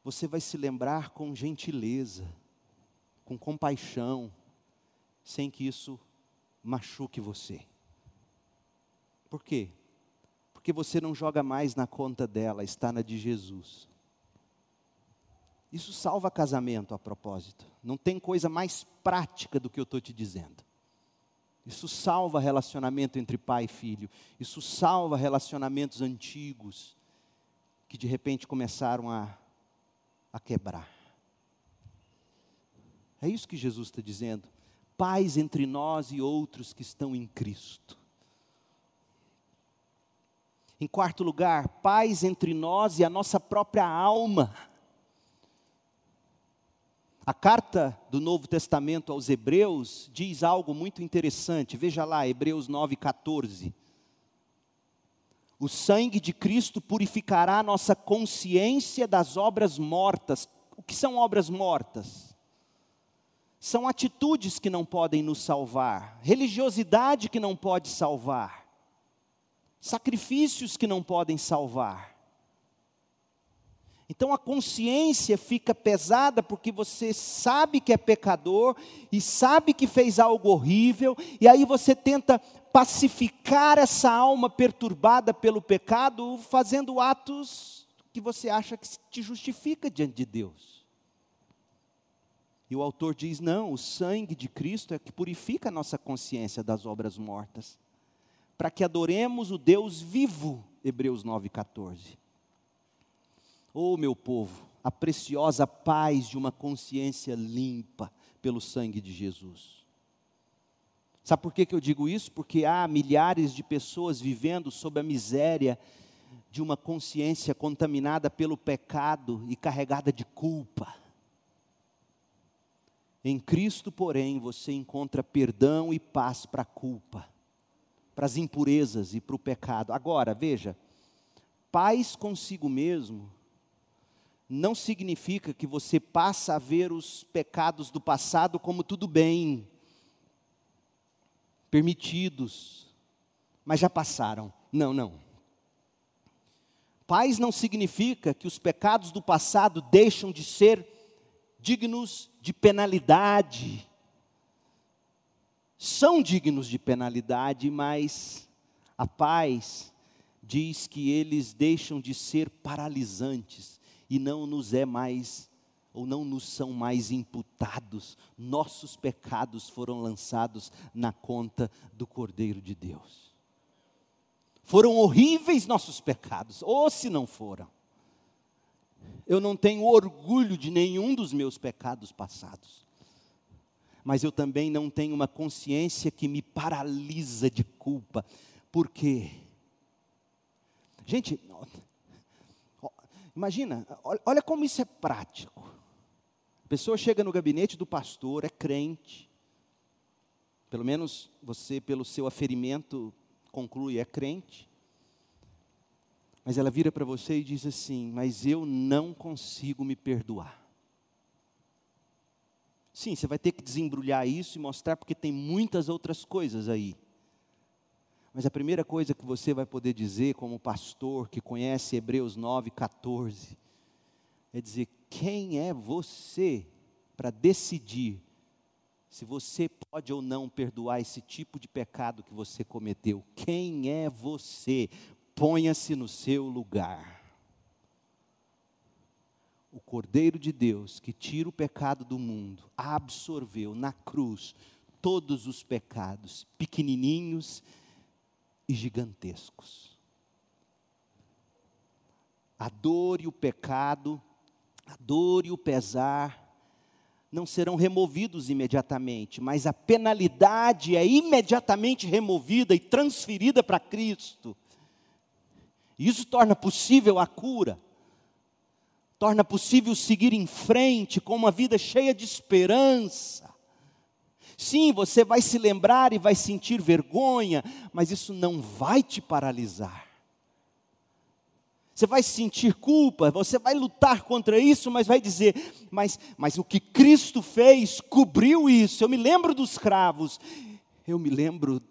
você vai se lembrar com gentileza, com compaixão, sem que isso machuque você. Por quê? Porque você não joga mais na conta dela, está na de Jesus. Isso salva casamento a propósito. Não tem coisa mais prática do que eu estou te dizendo. Isso salva relacionamento entre pai e filho. Isso salva relacionamentos antigos que de repente começaram a, a quebrar. É isso que Jesus está dizendo. Paz entre nós e outros que estão em Cristo. Em quarto lugar, paz entre nós e a nossa própria alma. A carta do Novo Testamento aos Hebreus diz algo muito interessante. Veja lá, Hebreus 9,14. O sangue de Cristo purificará a nossa consciência das obras mortas O que são obras mortas? São atitudes que não podem nos salvar, religiosidade que não pode salvar, sacrifícios que não podem salvar. Então a consciência fica pesada porque você sabe que é pecador e sabe que fez algo horrível, e aí você tenta pacificar essa alma perturbada pelo pecado fazendo atos que você acha que te justifica diante de Deus. E o autor diz: não, o sangue de Cristo é que purifica a nossa consciência das obras mortas, para que adoremos o Deus vivo. Hebreus 9,14. Oh, meu povo, a preciosa paz de uma consciência limpa pelo sangue de Jesus. Sabe por que, que eu digo isso? Porque há milhares de pessoas vivendo sob a miséria de uma consciência contaminada pelo pecado e carregada de culpa. Em Cristo, porém, você encontra perdão e paz para a culpa, para as impurezas e para o pecado. Agora, veja, paz consigo mesmo não significa que você passa a ver os pecados do passado como tudo bem, permitidos, mas já passaram. Não, não. Paz não significa que os pecados do passado deixam de ser dignos de penalidade. São dignos de penalidade, mas a paz diz que eles deixam de ser paralisantes e não nos é mais ou não nos são mais imputados. Nossos pecados foram lançados na conta do Cordeiro de Deus. Foram horríveis nossos pecados, ou se não foram. Eu não tenho orgulho de nenhum dos meus pecados passados. Mas eu também não tenho uma consciência que me paralisa de culpa. Por quê? Gente, Imagina, olha como isso é prático. A pessoa chega no gabinete do pastor, é crente, pelo menos você, pelo seu aferimento, conclui, é crente. Mas ela vira para você e diz assim: Mas eu não consigo me perdoar. Sim, você vai ter que desembrulhar isso e mostrar, porque tem muitas outras coisas aí. Mas a primeira coisa que você vai poder dizer, como pastor que conhece Hebreus 9, 14, é dizer: quem é você para decidir se você pode ou não perdoar esse tipo de pecado que você cometeu? Quem é você? Ponha-se no seu lugar. Cordeiro de Deus que tira o pecado do mundo, absorveu na cruz todos os pecados, pequenininhos e gigantescos. A dor e o pecado, a dor e o pesar, não serão removidos imediatamente, mas a penalidade é imediatamente removida e transferida para Cristo. Isso torna possível a cura, torna possível seguir em frente com uma vida cheia de esperança. Sim, você vai se lembrar e vai sentir vergonha, mas isso não vai te paralisar. Você vai sentir culpa, você vai lutar contra isso, mas vai dizer: mas, mas o que Cristo fez cobriu isso. Eu me lembro dos cravos, eu me lembro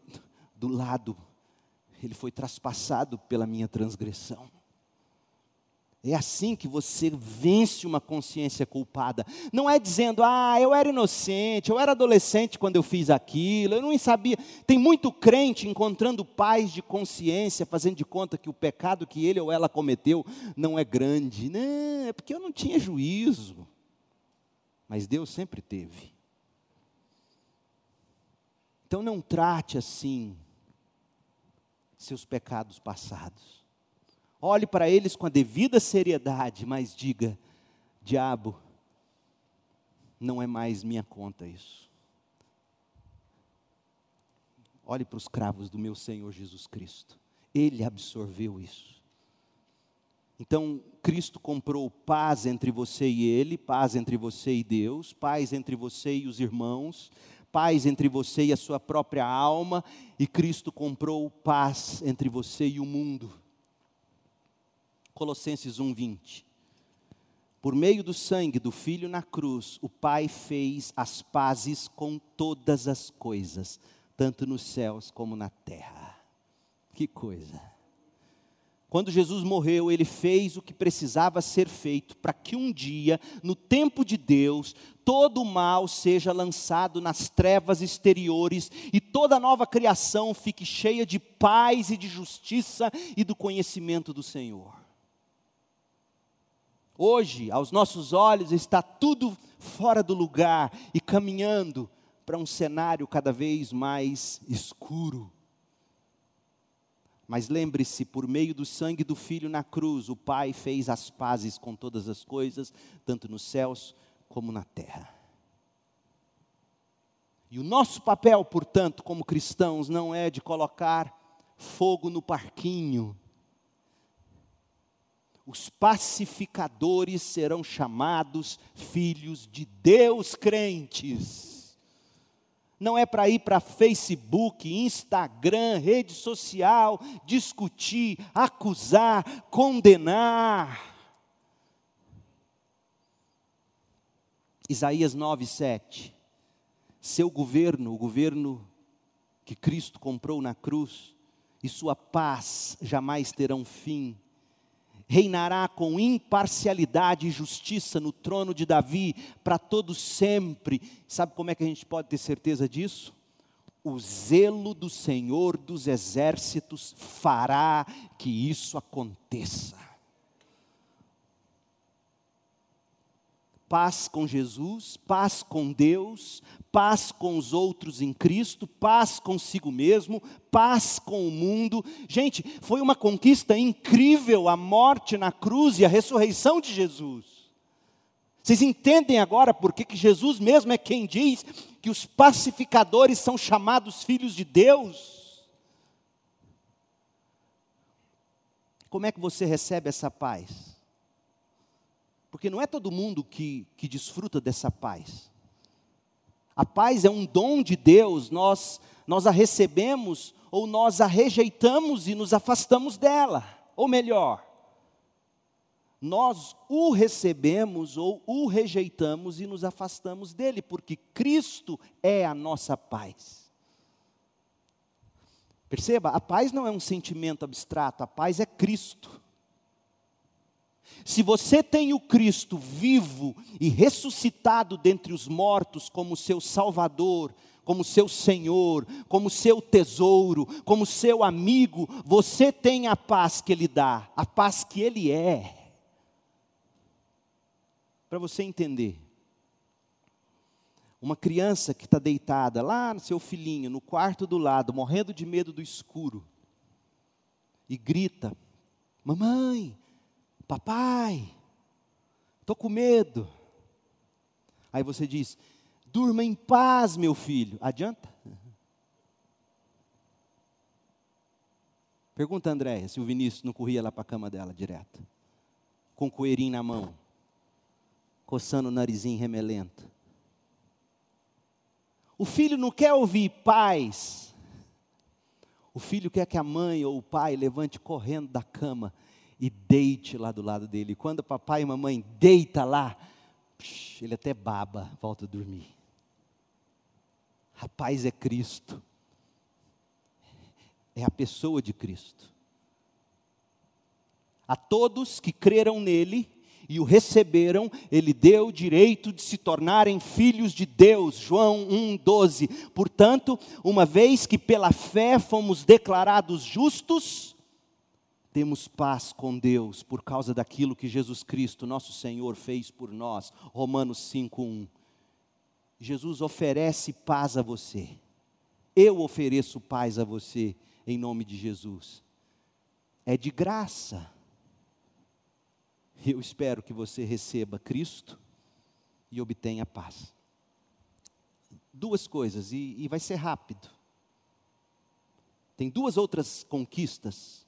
do lado, ele foi traspassado pela minha transgressão. É assim que você vence uma consciência culpada. Não é dizendo, ah, eu era inocente, eu era adolescente quando eu fiz aquilo, eu não sabia. Tem muito crente encontrando paz de consciência, fazendo de conta que o pecado que ele ou ela cometeu não é grande. Não, é porque eu não tinha juízo. Mas Deus sempre teve. Então não trate assim seus pecados passados. Olhe para eles com a devida seriedade, mas diga: diabo, não é mais minha conta isso. Olhe para os cravos do meu Senhor Jesus Cristo. Ele absorveu isso. Então, Cristo comprou paz entre você e Ele, paz entre você e Deus, paz entre você e os irmãos, paz entre você e a sua própria alma, e Cristo comprou paz entre você e o mundo. Colossenses 1:20. Por meio do sangue do Filho na cruz, o Pai fez as pazes com todas as coisas, tanto nos céus como na terra. Que coisa! Quando Jesus morreu, ele fez o que precisava ser feito para que um dia, no tempo de Deus, todo o mal seja lançado nas trevas exteriores e toda nova criação fique cheia de paz e de justiça e do conhecimento do Senhor. Hoje, aos nossos olhos, está tudo fora do lugar e caminhando para um cenário cada vez mais escuro. Mas lembre-se, por meio do sangue do Filho na cruz, o Pai fez as pazes com todas as coisas, tanto nos céus como na terra. E o nosso papel, portanto, como cristãos, não é de colocar fogo no parquinho, os pacificadores serão chamados filhos de Deus crentes. Não é para ir para Facebook, Instagram, rede social, discutir, acusar, condenar. Isaías 9, 7. Seu governo, o governo que Cristo comprou na cruz, e sua paz jamais terão fim reinará com imparcialidade e justiça no trono de Davi para todo sempre. Sabe como é que a gente pode ter certeza disso? O zelo do Senhor dos exércitos fará que isso aconteça. Paz com Jesus, paz com Deus, paz com os outros em Cristo, paz consigo mesmo, paz com o mundo. Gente, foi uma conquista incrível a morte na cruz e a ressurreição de Jesus. Vocês entendem agora por que Jesus mesmo é quem diz que os pacificadores são chamados filhos de Deus? Como é que você recebe essa paz? Porque não é todo mundo que, que desfruta dessa paz. A paz é um dom de Deus, nós, nós a recebemos ou nós a rejeitamos e nos afastamos dela. Ou melhor, nós o recebemos ou o rejeitamos e nos afastamos dele, porque Cristo é a nossa paz. Perceba, a paz não é um sentimento abstrato, a paz é Cristo. Se você tem o Cristo vivo e ressuscitado dentre os mortos como seu Salvador, como seu Senhor, como seu tesouro, como seu amigo, você tem a paz que Ele dá, a paz que Ele é. Para você entender, uma criança que está deitada lá no seu filhinho, no quarto do lado, morrendo de medo do escuro, e grita: Mamãe, Papai, estou com medo. Aí você diz: Durma em paz, meu filho. Adianta? Pergunta a Andréia se o Vinícius não corria lá para a cama dela direto, com o coeirinho na mão, coçando o narizinho remelento. O filho não quer ouvir paz. O filho quer que a mãe ou o pai levante correndo da cama e deite lá do lado dele. Quando papai e mamãe deita lá, ele até baba, volta a dormir. Rapaz é Cristo. É a pessoa de Cristo. A todos que creram nele e o receberam, ele deu o direito de se tornarem filhos de Deus. João 1:12. Portanto, uma vez que pela fé fomos declarados justos, temos paz com Deus por causa daquilo que Jesus Cristo, nosso Senhor, fez por nós. Romanos 5:1. Jesus oferece paz a você. Eu ofereço paz a você em nome de Jesus. É de graça. Eu espero que você receba Cristo e obtenha paz. Duas coisas, e, e vai ser rápido. Tem duas outras conquistas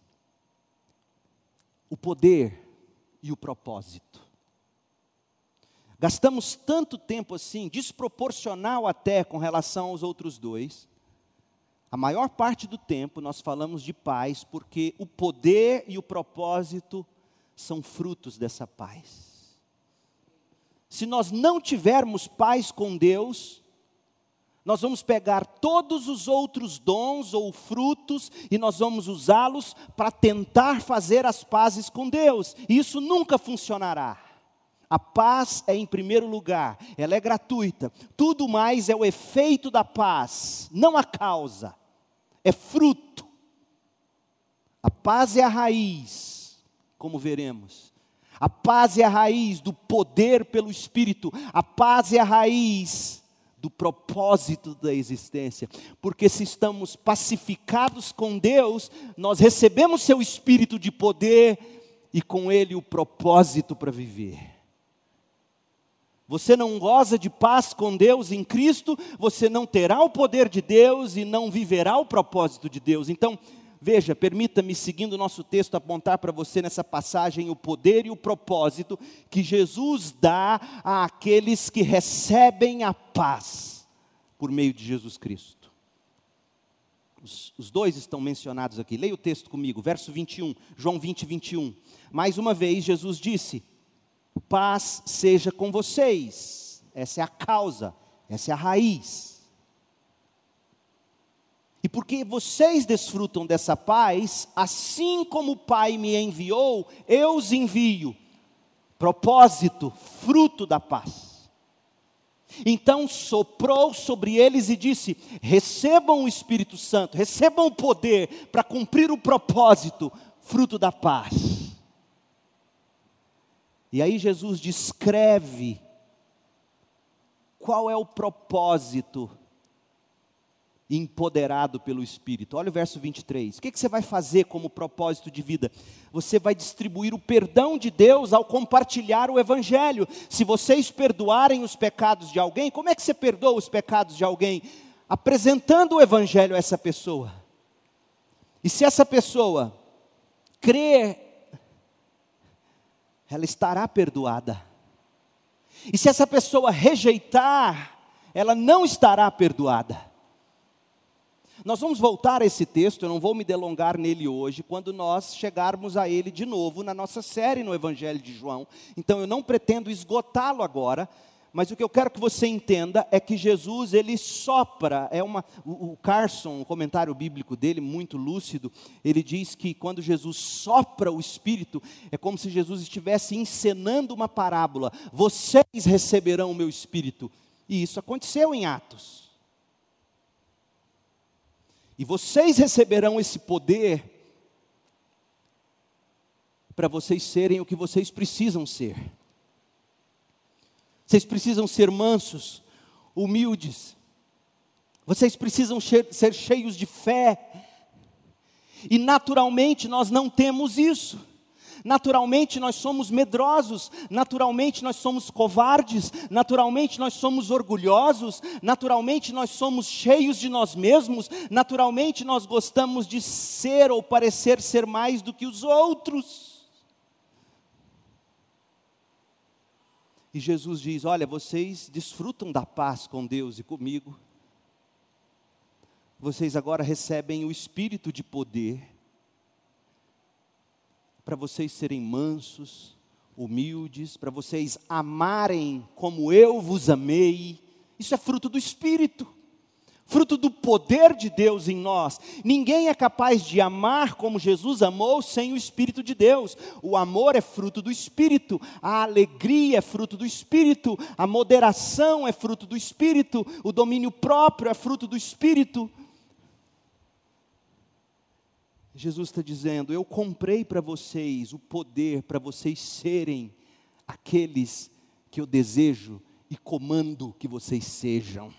o poder e o propósito. Gastamos tanto tempo assim, desproporcional até com relação aos outros dois. A maior parte do tempo nós falamos de paz porque o poder e o propósito são frutos dessa paz. se nós não tivermos paz com Deus, nós vamos pegar todos os outros dons ou frutos e nós vamos usá-los para tentar fazer as pazes com Deus. E isso nunca funcionará. A paz é em primeiro lugar, ela é gratuita. Tudo mais é o efeito da paz, não a causa. É fruto. A paz é a raiz, como veremos. A paz é a raiz do poder pelo Espírito. A paz é a raiz do propósito da existência. Porque se estamos pacificados com Deus, nós recebemos seu espírito de poder e com ele o propósito para viver. Você não goza de paz com Deus em Cristo, você não terá o poder de Deus e não viverá o propósito de Deus. Então, Veja, permita-me, seguindo o nosso texto, apontar para você nessa passagem o poder e o propósito que Jesus dá àqueles que recebem a paz por meio de Jesus Cristo. Os, os dois estão mencionados aqui. Leia o texto comigo, verso 21, João 20, 21. Mais uma vez, Jesus disse: Paz seja com vocês. Essa é a causa, essa é a raiz. E porque vocês desfrutam dessa paz, assim como o Pai me enviou, eu os envio. Propósito, fruto da paz. Então soprou sobre eles e disse: recebam o Espírito Santo, recebam o poder para cumprir o propósito, fruto da paz. E aí Jesus descreve qual é o propósito empoderado pelo Espírito. Olha o verso 23. O que, você vai fazer como propósito de vida? Você vai distribuir o perdão de Deus ao compartilhar o Evangelho. Se vocês perdoarem os pecados de alguém, como é que você perdoa os pecados de alguém? Apresentando o Evangelho a essa pessoa. E se essa pessoa crer, ela estará perdoada. E se essa pessoa rejeitar, ela não estará perdoada. Nós vamos voltar a esse texto, eu não vou me delongar nele hoje, quando nós chegarmos a ele de novo na nossa série no Evangelho de João. Então eu não pretendo esgotá-lo agora, mas o que eu quero que você entenda é que Jesus, ele sopra, é uma, o, Carson, o comentário bíblico dele, muito lúcido, ele diz que quando Jesus sopra o Espírito, é como se Jesus estivesse encenando uma parábola, vocês receberão o meu Espírito, e isso aconteceu em Atos. E vocês receberão esse poder para vocês serem o que vocês precisam ser. Vocês precisam ser mansos, humildes. Vocês precisam ser cheios de fé. E naturalmente nós não temos isso. Naturalmente nós somos medrosos, naturalmente nós somos covardes, naturalmente nós somos orgulhosos, naturalmente nós somos cheios de nós mesmos, naturalmente nós gostamos de ser ou parecer ser mais do que os outros. E Jesus diz: Olha, vocês desfrutam da paz com Deus e comigo, vocês agora recebem o espírito de poder para vocês serem mansos, humildes, para vocês amarem como eu vos amei. Isso é fruto do Espírito, fruto do poder de Deus em nós. Ninguém é capaz de amar como Jesus amou sem o Espírito de Deus. O amor é fruto do Espírito, a alegria é fruto do Espírito, a moderação é fruto do Espírito, o domínio próprio é fruto do Espírito. Jesus está dizendo: Eu comprei para vocês o poder para vocês serem aqueles que eu desejo e comando que vocês sejam.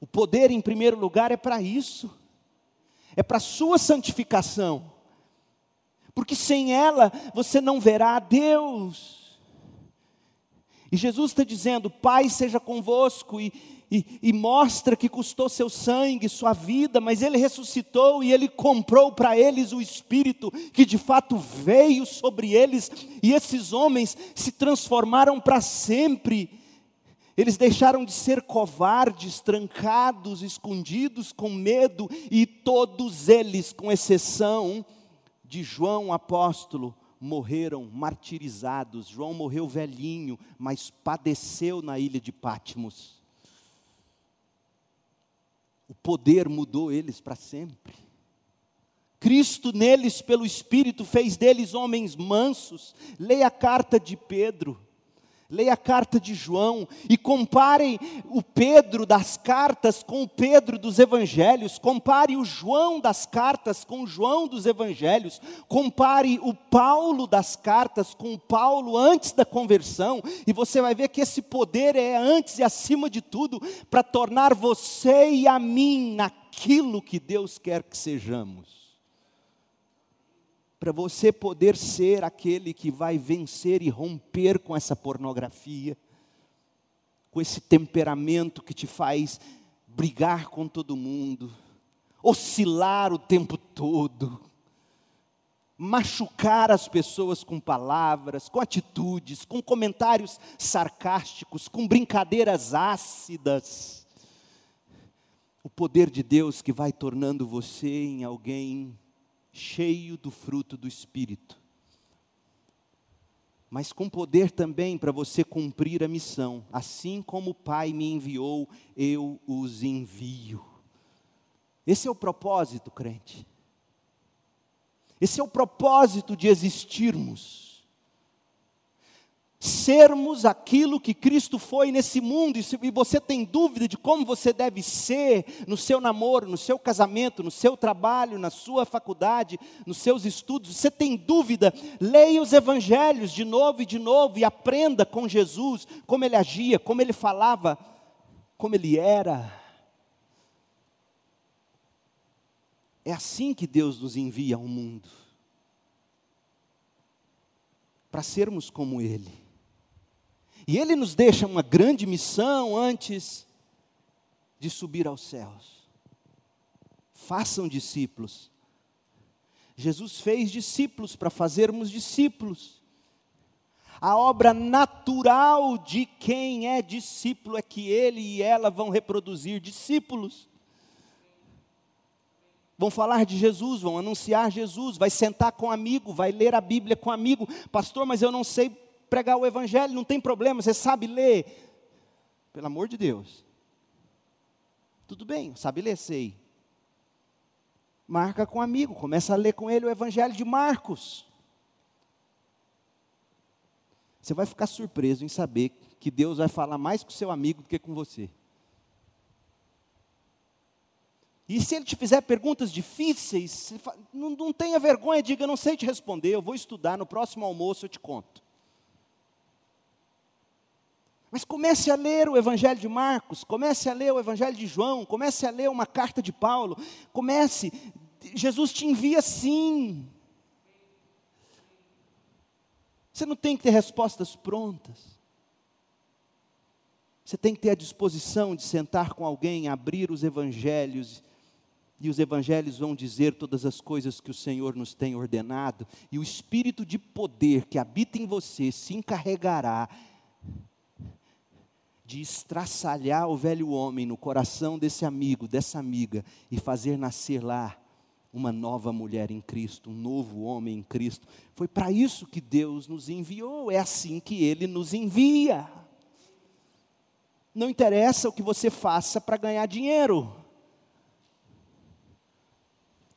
O poder, em primeiro lugar, é para isso, é para a sua santificação, porque sem ela você não verá Deus. E Jesus está dizendo: Pai seja convosco, e, e, e, mostra que custou seu sangue, sua vida, mas ele ressuscitou e ele comprou para eles o Espírito que de fato veio sobre eles, e esses homens se transformaram para sempre. Eles deixaram de ser covardes, trancados, escondidos, com medo, e todos eles, com exceção de João apóstolo, morreram martirizados. João morreu velhinho, mas padeceu na ilha de Patmos. Poder mudou eles para sempre. Cristo neles, pelo Espírito, fez deles homens mansos. Leia a carta de Pedro. Leia a carta de João e comparem o Pedro das cartas com o Pedro dos evangelhos. Compare o João das cartas com o João dos evangelhos. Compare o Paulo das cartas com o Paulo antes da conversão. E você vai ver que esse poder é antes e acima de tudo para tornar você e a mim naquilo que Deus quer que sejamos para você poder ser aquele que vai vencer e romper com essa pornografia, com esse temperamento que te faz brigar com todo mundo, oscilar o tempo todo, machucar as pessoas com palavras, com atitudes, com comentários sarcásticos, com brincadeiras ácidas. O poder de Deus que vai tornando você em alguém cheio do fruto do Espírito. Mas com poder também para você cumprir a missão. Assim como o Pai me enviou, eu os envio. Esse é o propósito, crente. Esse é o propósito de existirmos sermos aquilo que Cristo foi nesse mundo, e você tem dúvida de como você deve ser no seu namoro, no seu casamento, no seu trabalho, na sua faculdade, nos seus estudos, você tem dúvida, leia os evangelhos de novo e de novo e aprenda com Jesus, como ele agia, como ele falava, como ele era. É assim que Deus nos envia ao mundo, para sermos como Ele. E ele nos deixa uma grande missão antes de subir aos céus. Façam discípulos. Jesus fez discípulos para fazermos discípulos. A obra natural de quem é discípulo é que ele e ela vão reproduzir discípulos. Vão falar de Jesus, vão anunciar Jesus, vai sentar com amigo, vai ler a Bíblia com amigo. Pastor, mas eu não sei pregar o Evangelho, não tem problema, você sabe ler. Pelo amor de Deus. Tudo bem, sabe ler? Sei. Marca com um amigo, começa a ler com ele o Evangelho de Marcos. Você vai ficar surpreso em saber que Deus vai falar mais com seu amigo do que com você. E se ele te fizer perguntas difíceis, não, não tenha vergonha, diga, não sei te responder, eu vou estudar, no próximo almoço eu te conto. Mas comece a ler o Evangelho de Marcos, comece a ler o Evangelho de João, comece a ler uma carta de Paulo, comece. Jesus te envia sim. Você não tem que ter respostas prontas. Você tem que ter a disposição de sentar com alguém, abrir os evangelhos, e os evangelhos vão dizer todas as coisas que o Senhor nos tem ordenado, e o espírito de poder que habita em você se encarregará de estraçalhar o velho homem no coração desse amigo, dessa amiga, e fazer nascer lá uma nova mulher em Cristo, um novo homem em Cristo. Foi para isso que Deus nos enviou, é assim que Ele nos envia. Não interessa o que você faça para ganhar dinheiro.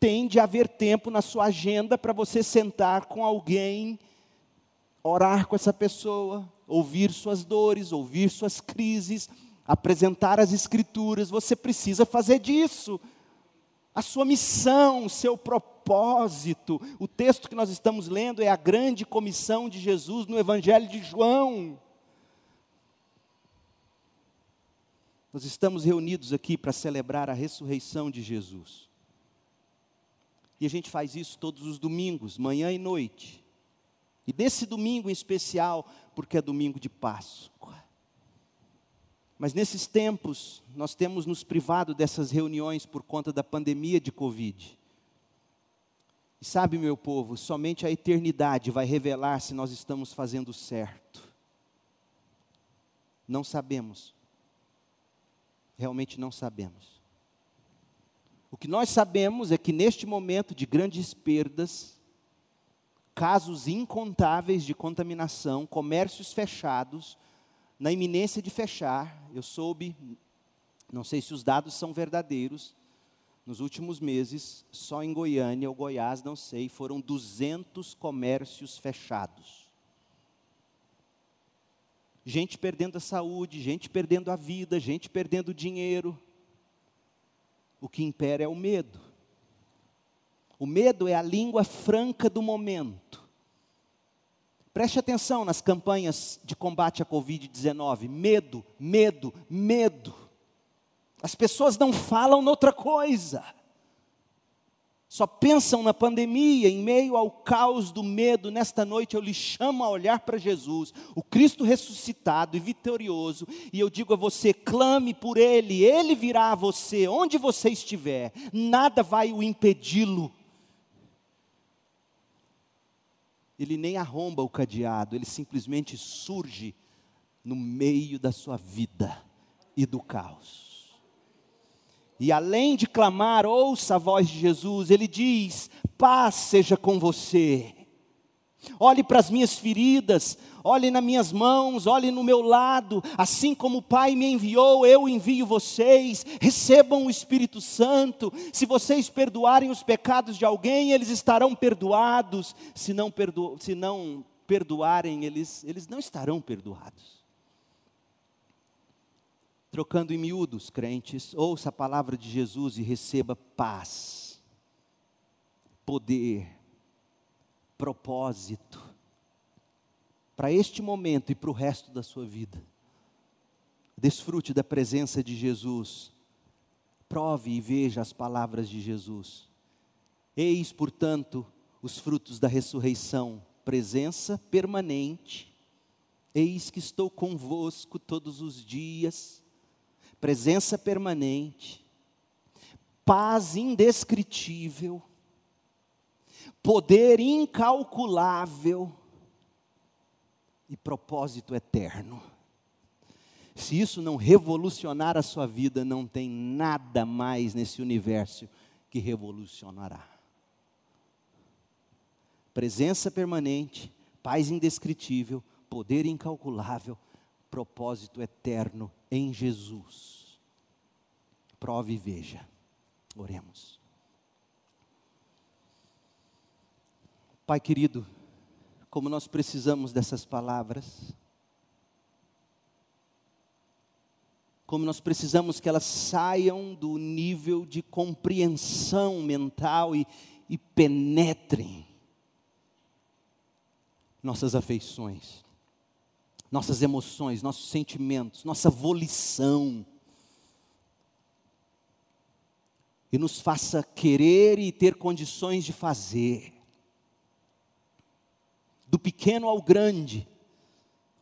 Tem de haver tempo na sua agenda para você sentar com alguém, orar com essa pessoa, ouvir suas dores, ouvir suas crises, apresentar as Escrituras, você precisa fazer disso. A sua missão, o seu propósito. O texto que nós estamos lendo é a grande comissão de Jesus no Evangelho de João. Nós estamos reunidos aqui para celebrar a ressurreição de Jesus. E a gente faz isso todos os domingos, manhã e noite. E desse domingo em especial, porque é domingo de Páscoa. Mas nesses tempos, nós temos nos privado dessas reuniões por conta da pandemia de Covid. E sabe, meu povo, somente a eternidade vai revelar se nós estamos fazendo certo. Não sabemos. Realmente não sabemos. O que nós sabemos é que neste momento de grandes perdas, casos incontáveis de contaminação, comércios fechados, na iminência de fechar. Eu soube, não sei se os dados são verdadeiros, nos últimos meses, só em Goiânia ou Goiás, não sei, foram 200 comércios fechados. Gente perdendo a saúde, gente perdendo a vida, gente perdendo dinheiro. O que impera é o medo. O medo é a língua franca do momento. Preste atenção nas campanhas de combate à Covid-19. Medo, medo, medo. As pessoas não falam noutra coisa. Só pensam na pandemia, em meio ao caos do medo. Nesta noite eu lhe chamo a olhar para Jesus, o Cristo ressuscitado e vitorioso, e eu digo a você: clame por Ele, Ele virá a você, onde você estiver, nada vai o impedi-lo. Ele nem arromba o cadeado, ele simplesmente surge no meio da sua vida e do caos. E além de clamar, ouça a voz de Jesus, ele diz: paz seja com você. Olhe para as minhas feridas, olhe nas minhas mãos, olhe no meu lado, assim como o Pai me enviou, eu envio vocês. Recebam o Espírito Santo. Se vocês perdoarem os pecados de alguém, eles estarão perdoados. Se não, perdo se não perdoarem, eles, eles não estarão perdoados. Trocando em miúdos, crentes, ouça a palavra de Jesus e receba paz, poder, propósito, para este momento e para o resto da sua vida. Desfrute da presença de Jesus, prove e veja as palavras de Jesus. Eis, portanto, os frutos da ressurreição, presença permanente. Eis que estou convosco todos os dias presença permanente, paz indescritível, poder incalculável e propósito eterno. Se isso não revolucionar a sua vida, não tem nada mais nesse universo que revolucionará. Presença permanente, paz indescritível, poder incalculável, propósito eterno em Jesus. Prove e veja. Oremos. Pai querido, como nós precisamos dessas palavras, como nós precisamos que elas saiam do nível de compreensão mental e, e penetrem nossas afeições nossas emoções, nossos sentimentos, nossa volição. E nos faça querer e ter condições de fazer. Do pequeno ao grande,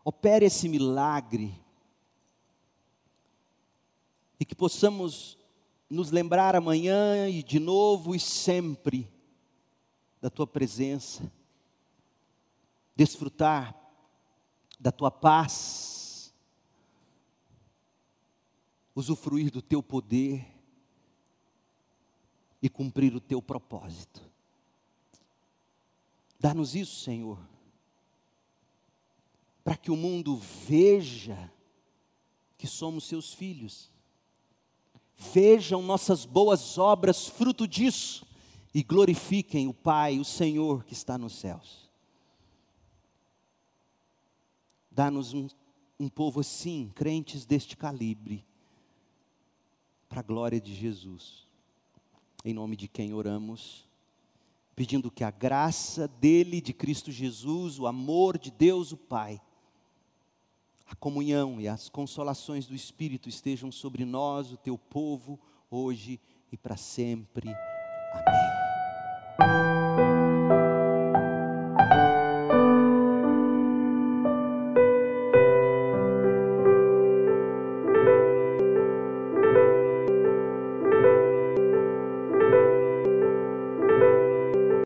opere esse milagre. E que possamos nos lembrar amanhã e de novo e sempre da tua presença, desfrutar da tua paz, usufruir do teu poder. E cumprir o teu propósito. Dá-nos isso, Senhor, para que o mundo veja que somos seus filhos, vejam nossas boas obras, fruto disso, e glorifiquem o Pai, o Senhor que está nos céus. Dá-nos um, um povo assim, crentes deste calibre, para a glória de Jesus. Em nome de quem oramos, pedindo que a graça dele, de Cristo Jesus, o amor de Deus o Pai, a comunhão e as consolações do Espírito estejam sobre nós, o teu povo, hoje e para sempre. Amém.